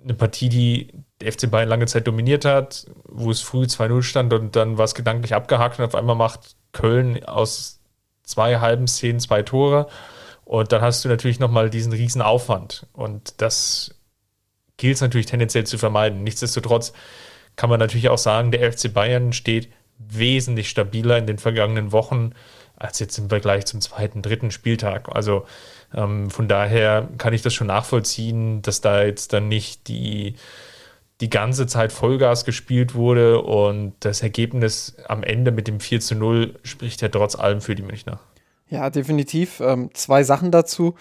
Eine Partie, die der FC Bayern lange Zeit dominiert hat, wo es früh 2-0 stand und dann war es gedanklich abgehakt und auf einmal macht Köln aus zwei halben Szenen zwei Tore. Und dann hast du natürlich nochmal diesen riesen Aufwand. Und das gilt es natürlich tendenziell zu vermeiden. Nichtsdestotrotz kann man natürlich auch sagen, der FC Bayern steht wesentlich stabiler in den vergangenen Wochen als jetzt im Vergleich zum zweiten, dritten Spieltag. Also ähm, von daher kann ich das schon nachvollziehen, dass da jetzt dann nicht die, die ganze Zeit Vollgas gespielt wurde und das Ergebnis am Ende mit dem 4 zu 0 spricht ja trotz allem für die Münchner. Ja, definitiv. Ähm, zwei Sachen dazu.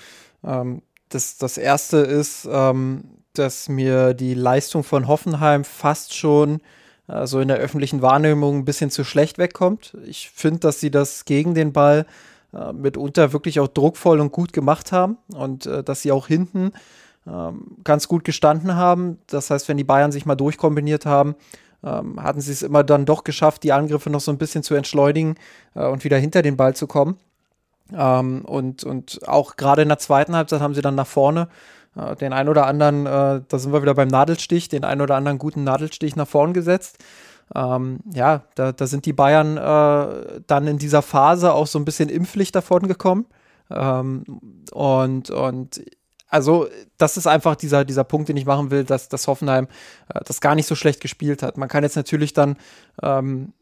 Ähm, das, das erste ist, ähm, dass mir die Leistung von Hoffenheim fast schon äh, so in der öffentlichen Wahrnehmung ein bisschen zu schlecht wegkommt. Ich finde, dass sie das gegen den Ball äh, mitunter wirklich auch druckvoll und gut gemacht haben und äh, dass sie auch hinten ähm, ganz gut gestanden haben. Das heißt, wenn die Bayern sich mal durchkombiniert haben, ähm, hatten sie es immer dann doch geschafft, die Angriffe noch so ein bisschen zu entschleunigen äh, und wieder hinter den Ball zu kommen. Ähm, und, und auch gerade in der zweiten Halbzeit haben sie dann nach vorne den ein oder anderen, äh, da sind wir wieder beim Nadelstich, den ein oder anderen guten Nadelstich nach vorn gesetzt. Ähm, ja, da, da sind die Bayern äh, dann in dieser Phase auch so ein bisschen impflich davon gekommen. Ähm, und, und also, das ist einfach dieser, dieser Punkt, den ich machen will, dass, dass Hoffenheim äh, das gar nicht so schlecht gespielt hat. Man kann jetzt natürlich dann ähm,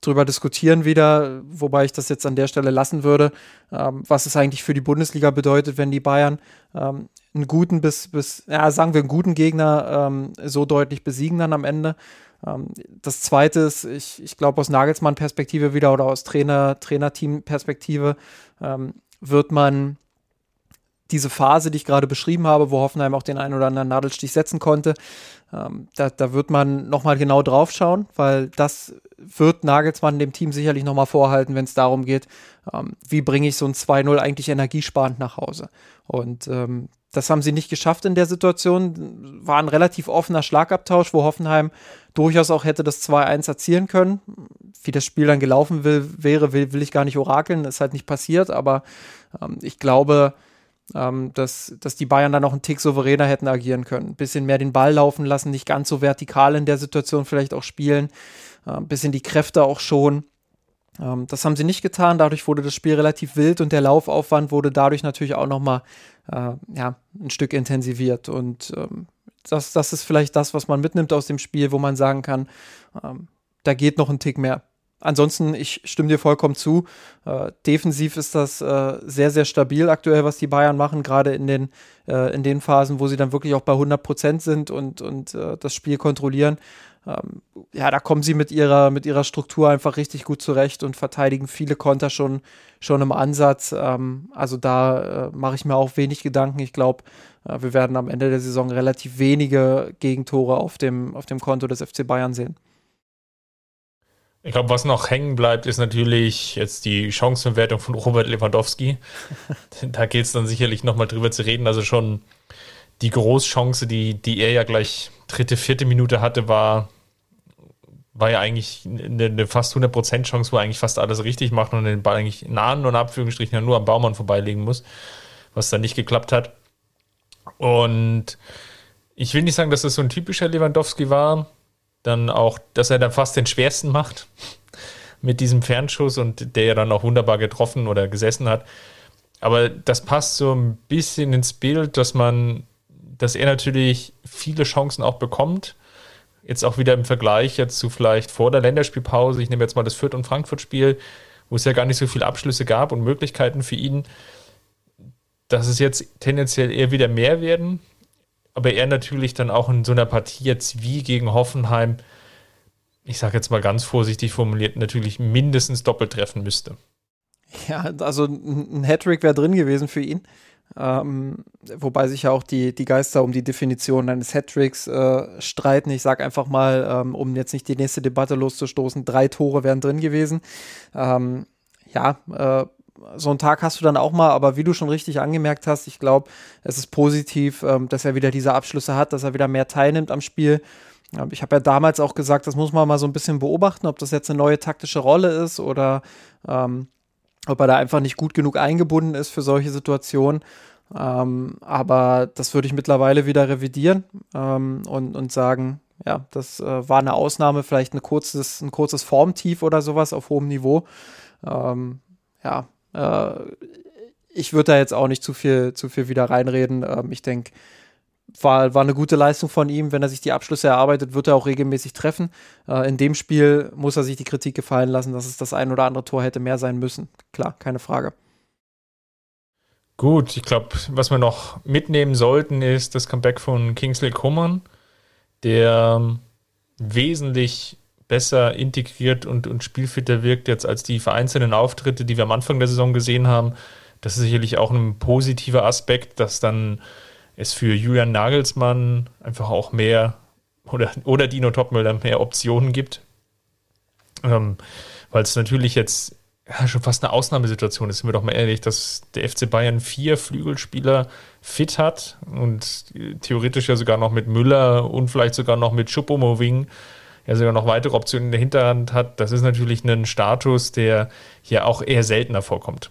drüber diskutieren wieder, wobei ich das jetzt an der Stelle lassen würde, ähm, was es eigentlich für die Bundesliga bedeutet, wenn die Bayern ähm, einen guten bis, bis, ja, sagen wir einen guten Gegner ähm, so deutlich besiegen dann am Ende. Ähm, das zweite ist, ich, ich glaube aus Nagelsmann-Perspektive wieder oder aus Trainer, Trainerteam-Perspektive ähm, wird man diese Phase, die ich gerade beschrieben habe, wo Hoffenheim auch den einen oder anderen Nadelstich setzen konnte, ähm, da, da wird man nochmal genau drauf schauen, weil das wird Nagelsmann dem Team sicherlich nochmal vorhalten, wenn es darum geht, ähm, wie bringe ich so ein 2-0 eigentlich energiesparend nach Hause. Und ähm, das haben sie nicht geschafft in der Situation. War ein relativ offener Schlagabtausch, wo Hoffenheim durchaus auch hätte das 2-1 erzielen können. Wie das Spiel dann gelaufen will, wäre, will, will ich gar nicht orakeln. Ist halt nicht passiert, aber ähm, ich glaube, ähm, dass, dass die Bayern dann noch einen Tick souveräner hätten agieren können. Ein bisschen mehr den Ball laufen lassen, nicht ganz so vertikal in der Situation vielleicht auch spielen, äh, ein bisschen die Kräfte auch schon. Ähm, das haben sie nicht getan, dadurch wurde das Spiel relativ wild und der Laufaufwand wurde dadurch natürlich auch nochmal äh, ja, ein Stück intensiviert. Und ähm, das, das ist vielleicht das, was man mitnimmt aus dem Spiel, wo man sagen kann, ähm, da geht noch ein Tick mehr ansonsten, ich stimme dir vollkommen zu. Äh, defensiv ist das äh, sehr, sehr stabil aktuell, was die Bayern machen, gerade in den, äh, in den Phasen, wo sie dann wirklich auch bei 100 Prozent sind und, und äh, das Spiel kontrollieren. Ähm, ja, da kommen sie mit ihrer, mit ihrer Struktur einfach richtig gut zurecht und verteidigen viele Konter schon, schon im Ansatz. Ähm, also da äh, mache ich mir auch wenig Gedanken. Ich glaube, äh, wir werden am Ende der Saison relativ wenige Gegentore auf dem, auf dem Konto des FC Bayern sehen. Ich glaube, was noch hängen bleibt, ist natürlich jetzt die Chancenverwertung von Robert Lewandowski. da geht es dann sicherlich nochmal drüber zu reden. Also schon die Großchance, die, die er ja gleich dritte, vierte Minute hatte, war, war ja eigentlich eine, eine fast 100% Chance, wo er eigentlich fast alles richtig macht und den Ball eigentlich nah und Abführungsstrichen nur am Baumann vorbeilegen muss, was dann nicht geklappt hat. Und ich will nicht sagen, dass das so ein typischer Lewandowski war, dann auch, dass er dann fast den schwersten macht mit diesem Fernschuss und der ja dann auch wunderbar getroffen oder gesessen hat. Aber das passt so ein bisschen ins Bild, dass man, dass er natürlich viele Chancen auch bekommt. Jetzt auch wieder im Vergleich jetzt zu vielleicht vor der Länderspielpause. Ich nehme jetzt mal das Fürth- und Frankfurt-Spiel, wo es ja gar nicht so viele Abschlüsse gab und Möglichkeiten für ihn, dass es jetzt tendenziell eher wieder mehr werden aber er natürlich dann auch in so einer Partie jetzt wie gegen Hoffenheim, ich sage jetzt mal ganz vorsichtig formuliert, natürlich mindestens doppelt treffen müsste. Ja, also ein Hattrick wäre drin gewesen für ihn. Ähm, wobei sich ja auch die, die Geister um die Definition eines Hattricks äh, streiten. Ich sage einfach mal, ähm, um jetzt nicht die nächste Debatte loszustoßen, drei Tore wären drin gewesen. Ähm, ja, äh, so einen Tag hast du dann auch mal, aber wie du schon richtig angemerkt hast, ich glaube, es ist positiv, ähm, dass er wieder diese Abschlüsse hat, dass er wieder mehr teilnimmt am Spiel. Ähm, ich habe ja damals auch gesagt, das muss man mal so ein bisschen beobachten, ob das jetzt eine neue taktische Rolle ist oder ähm, ob er da einfach nicht gut genug eingebunden ist für solche Situationen. Ähm, aber das würde ich mittlerweile wieder revidieren ähm, und, und sagen, ja, das äh, war eine Ausnahme, vielleicht ein kurzes, ein kurzes Formtief oder sowas auf hohem Niveau. Ähm, ja, äh, ich würde da jetzt auch nicht zu viel, zu viel wieder reinreden. Ähm, ich denke, war, war eine gute Leistung von ihm. Wenn er sich die Abschlüsse erarbeitet, wird er auch regelmäßig treffen. Äh, in dem Spiel muss er sich die Kritik gefallen lassen, dass es das ein oder andere Tor hätte mehr sein müssen. Klar, keine Frage. Gut, ich glaube, was wir noch mitnehmen sollten, ist das Comeback von Kingsley Coman, der ähm, wesentlich besser integriert und, und spielfitter wirkt jetzt als die vereinzelten Auftritte, die wir am Anfang der Saison gesehen haben. Das ist sicherlich auch ein positiver Aspekt, dass dann es für Julian Nagelsmann einfach auch mehr oder, oder Dino Topmüller mehr Optionen gibt. Ähm, Weil es natürlich jetzt ja, schon fast eine Ausnahmesituation ist, sind wir doch mal ehrlich, dass der FC Bayern vier Flügelspieler fit hat und theoretisch ja sogar noch mit Müller und vielleicht sogar noch mit Schuppomoving er sogar noch weitere Optionen in der Hinterhand hat, das ist natürlich ein Status, der hier auch eher seltener vorkommt.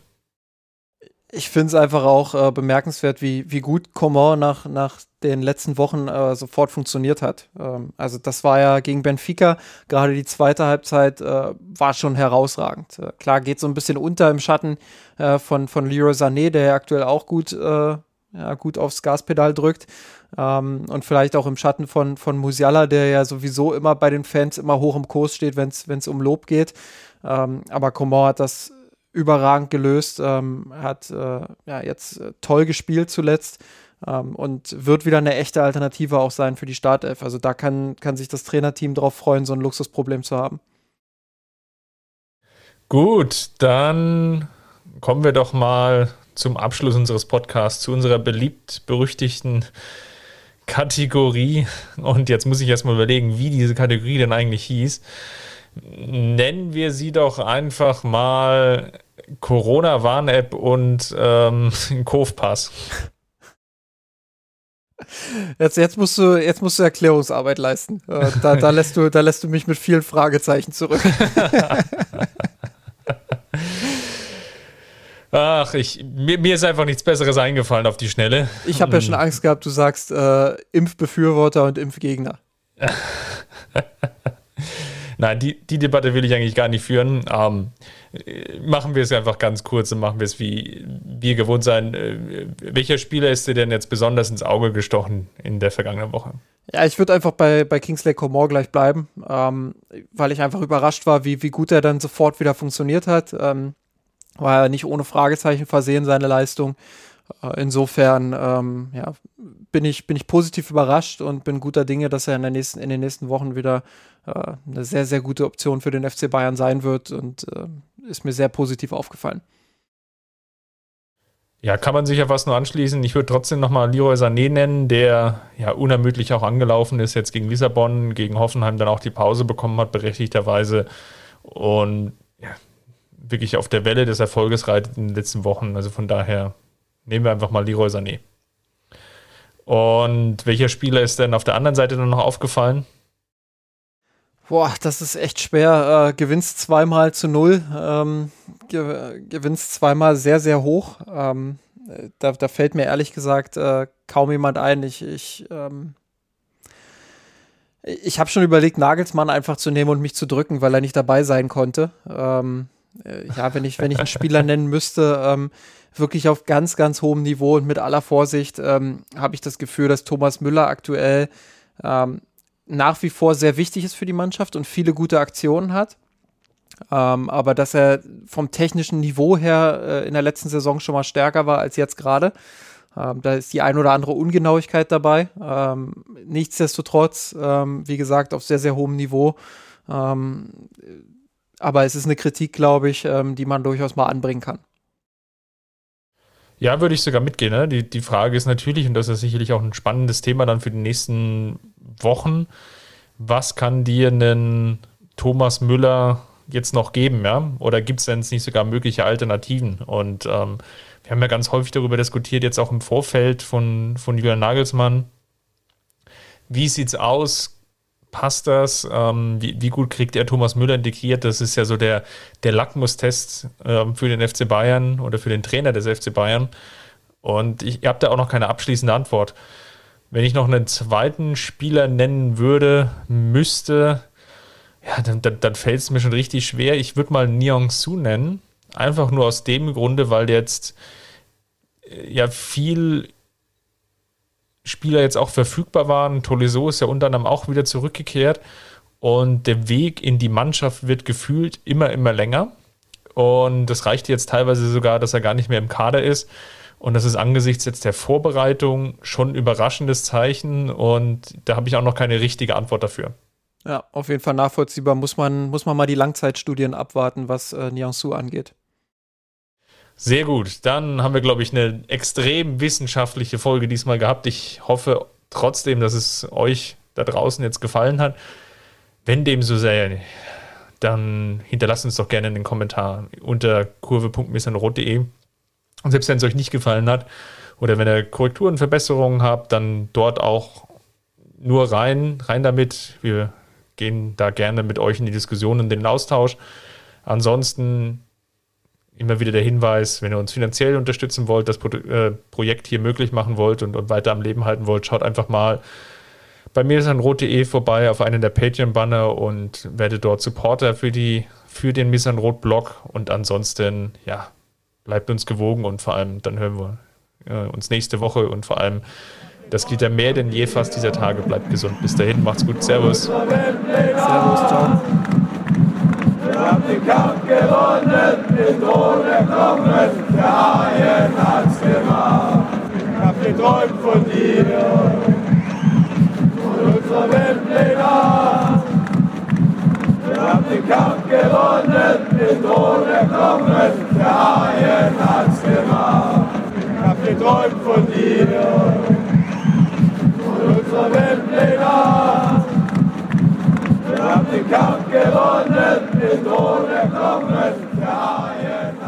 Ich finde es einfach auch äh, bemerkenswert, wie, wie gut Coman nach, nach den letzten Wochen äh, sofort funktioniert hat. Ähm, also das war ja gegen Benfica, gerade die zweite Halbzeit äh, war schon herausragend. Äh, klar geht so ein bisschen unter im Schatten äh, von, von Leroy Sané, der ja aktuell auch gut, äh, ja, gut aufs Gaspedal drückt. Ähm, und vielleicht auch im Schatten von, von Musiala, der ja sowieso immer bei den Fans immer hoch im Kurs steht, wenn es um Lob geht. Ähm, aber Coman hat das überragend gelöst, ähm, hat äh, ja, jetzt äh, toll gespielt zuletzt ähm, und wird wieder eine echte Alternative auch sein für die Startelf. Also da kann, kann sich das Trainerteam drauf freuen, so ein Luxusproblem zu haben. Gut, dann kommen wir doch mal zum Abschluss unseres Podcasts zu unserer beliebt berüchtigten Kategorie. Und jetzt muss ich erstmal überlegen, wie diese Kategorie denn eigentlich hieß. Nennen wir sie doch einfach mal Corona-Warn-App und ähm, Kofpass. Jetzt, jetzt, musst du, jetzt musst du Erklärungsarbeit leisten. Äh, da, da, lässt du, da lässt du mich mit vielen Fragezeichen zurück. Ach, ich, mir, mir, ist einfach nichts Besseres eingefallen auf die Schnelle. Ich habe ja schon Angst gehabt, du sagst äh, Impfbefürworter und Impfgegner. Nein, die, die Debatte will ich eigentlich gar nicht führen. Ähm, machen wir es einfach ganz kurz und machen wir es wie wir gewohnt sein. Äh, welcher Spieler ist dir denn jetzt besonders ins Auge gestochen in der vergangenen Woche? Ja, ich würde einfach bei, bei Kingsley Coman gleich bleiben, ähm, weil ich einfach überrascht war, wie, wie gut er dann sofort wieder funktioniert hat. Ähm, war ja nicht ohne Fragezeichen versehen, seine Leistung. Äh, insofern ähm, ja, bin, ich, bin ich positiv überrascht und bin guter Dinge, dass er in, der nächsten, in den nächsten Wochen wieder eine sehr, sehr gute Option für den FC Bayern sein wird und äh, ist mir sehr positiv aufgefallen. Ja, kann man sich ja was nur anschließen. Ich würde trotzdem nochmal Leroy Sané nennen, der ja unermüdlich auch angelaufen ist, jetzt gegen Lissabon, gegen Hoffenheim dann auch die Pause bekommen hat, berechtigterweise. Und ja, wirklich auf der Welle des Erfolges reitet in den letzten Wochen. Also von daher nehmen wir einfach mal Leroy Sané. Und welcher Spieler ist denn auf der anderen Seite dann noch aufgefallen? Boah, das ist echt schwer. Äh, gewinnst zweimal zu null, ähm, ge gewinnst zweimal sehr, sehr hoch. Ähm, da, da, fällt mir ehrlich gesagt äh, kaum jemand ein. Ich, ich, ähm, ich habe schon überlegt, Nagelsmann einfach zu nehmen und mich zu drücken, weil er nicht dabei sein konnte. Ähm, äh, ja, wenn ich, wenn ich einen Spieler nennen müsste, ähm, wirklich auf ganz, ganz hohem Niveau und mit aller Vorsicht ähm, habe ich das Gefühl, dass Thomas Müller aktuell ähm, nach wie vor sehr wichtig ist für die Mannschaft und viele gute Aktionen hat. Ähm, aber dass er vom technischen Niveau her äh, in der letzten Saison schon mal stärker war als jetzt gerade. Ähm, da ist die ein oder andere Ungenauigkeit dabei. Ähm, nichtsdestotrotz, ähm, wie gesagt, auf sehr, sehr hohem Niveau. Ähm, aber es ist eine Kritik, glaube ich, ähm, die man durchaus mal anbringen kann. Ja, würde ich sogar mitgehen. Ne? Die, die Frage ist natürlich, und das ist sicherlich auch ein spannendes Thema dann für die nächsten Wochen, was kann dir einen Thomas Müller jetzt noch geben, ja? Oder gibt es denn nicht sogar mögliche Alternativen? Und ähm, wir haben ja ganz häufig darüber diskutiert, jetzt auch im Vorfeld von, von Julian Nagelsmann. Wie sieht's aus? Passt das? Ähm, wie, wie, gut kriegt er Thomas Müller integriert? Das ist ja so der, der Lackmustest ähm, für den FC Bayern oder für den Trainer des FC Bayern. Und ich, habt da auch noch keine abschließende Antwort. Wenn ich noch einen zweiten Spieler nennen würde, müsste, ja, dann, dann, dann fällt es mir schon richtig schwer. Ich würde mal Nyong Su nennen. Einfach nur aus dem Grunde, weil jetzt äh, ja viel Spieler jetzt auch verfügbar waren. Tolisso ist ja unter anderem auch wieder zurückgekehrt. Und der Weg in die Mannschaft wird gefühlt immer, immer länger. Und das reicht jetzt teilweise sogar, dass er gar nicht mehr im Kader ist. Und das ist angesichts jetzt der Vorbereitung schon ein überraschendes Zeichen. Und da habe ich auch noch keine richtige Antwort dafür. Ja, auf jeden Fall nachvollziehbar. Muss man, muss man mal die Langzeitstudien abwarten, was äh, Niansu angeht. Sehr gut. Dann haben wir, glaube ich, eine extrem wissenschaftliche Folge diesmal gehabt. Ich hoffe trotzdem, dass es euch da draußen jetzt gefallen hat. Wenn dem so sei, dann hinterlasst uns doch gerne einen Kommentar unter kurve.missanrot.de. Und selbst wenn es euch nicht gefallen hat oder wenn ihr Korrekturen, Verbesserungen habt, dann dort auch nur rein, rein damit. Wir gehen da gerne mit euch in die Diskussion und den Austausch. Ansonsten immer wieder der Hinweis, wenn ihr uns finanziell unterstützen wollt, das Pro äh, Projekt hier möglich machen wollt und, und, weiter am Leben halten wollt, schaut einfach mal bei mir ist rot.de vorbei auf einen der Patreon-Banner und werdet dort Supporter für, die, für den Missan Rot-Blog und ansonsten, ja, bleibt uns gewogen und vor allem dann hören wir, äh, uns nächste Woche und vor allem, das gilt ja mehr denn je fast dieser Tage. Bleibt gesund. Bis dahin, macht's gut. Servus. Servus, ciao gewonnen, mit ohne Kommen, der Haien hat's gemacht. Ich hab geträumt von dir, von unserer Weltpläne. Wir haben den Kampf gewonnen, mit ohne Knochen, der Haien hat's gemacht. Ich hab geträumt von dir, von unserer Weltpläne. Wir haben den Kampf gewonnen, Tore kommen, der Eier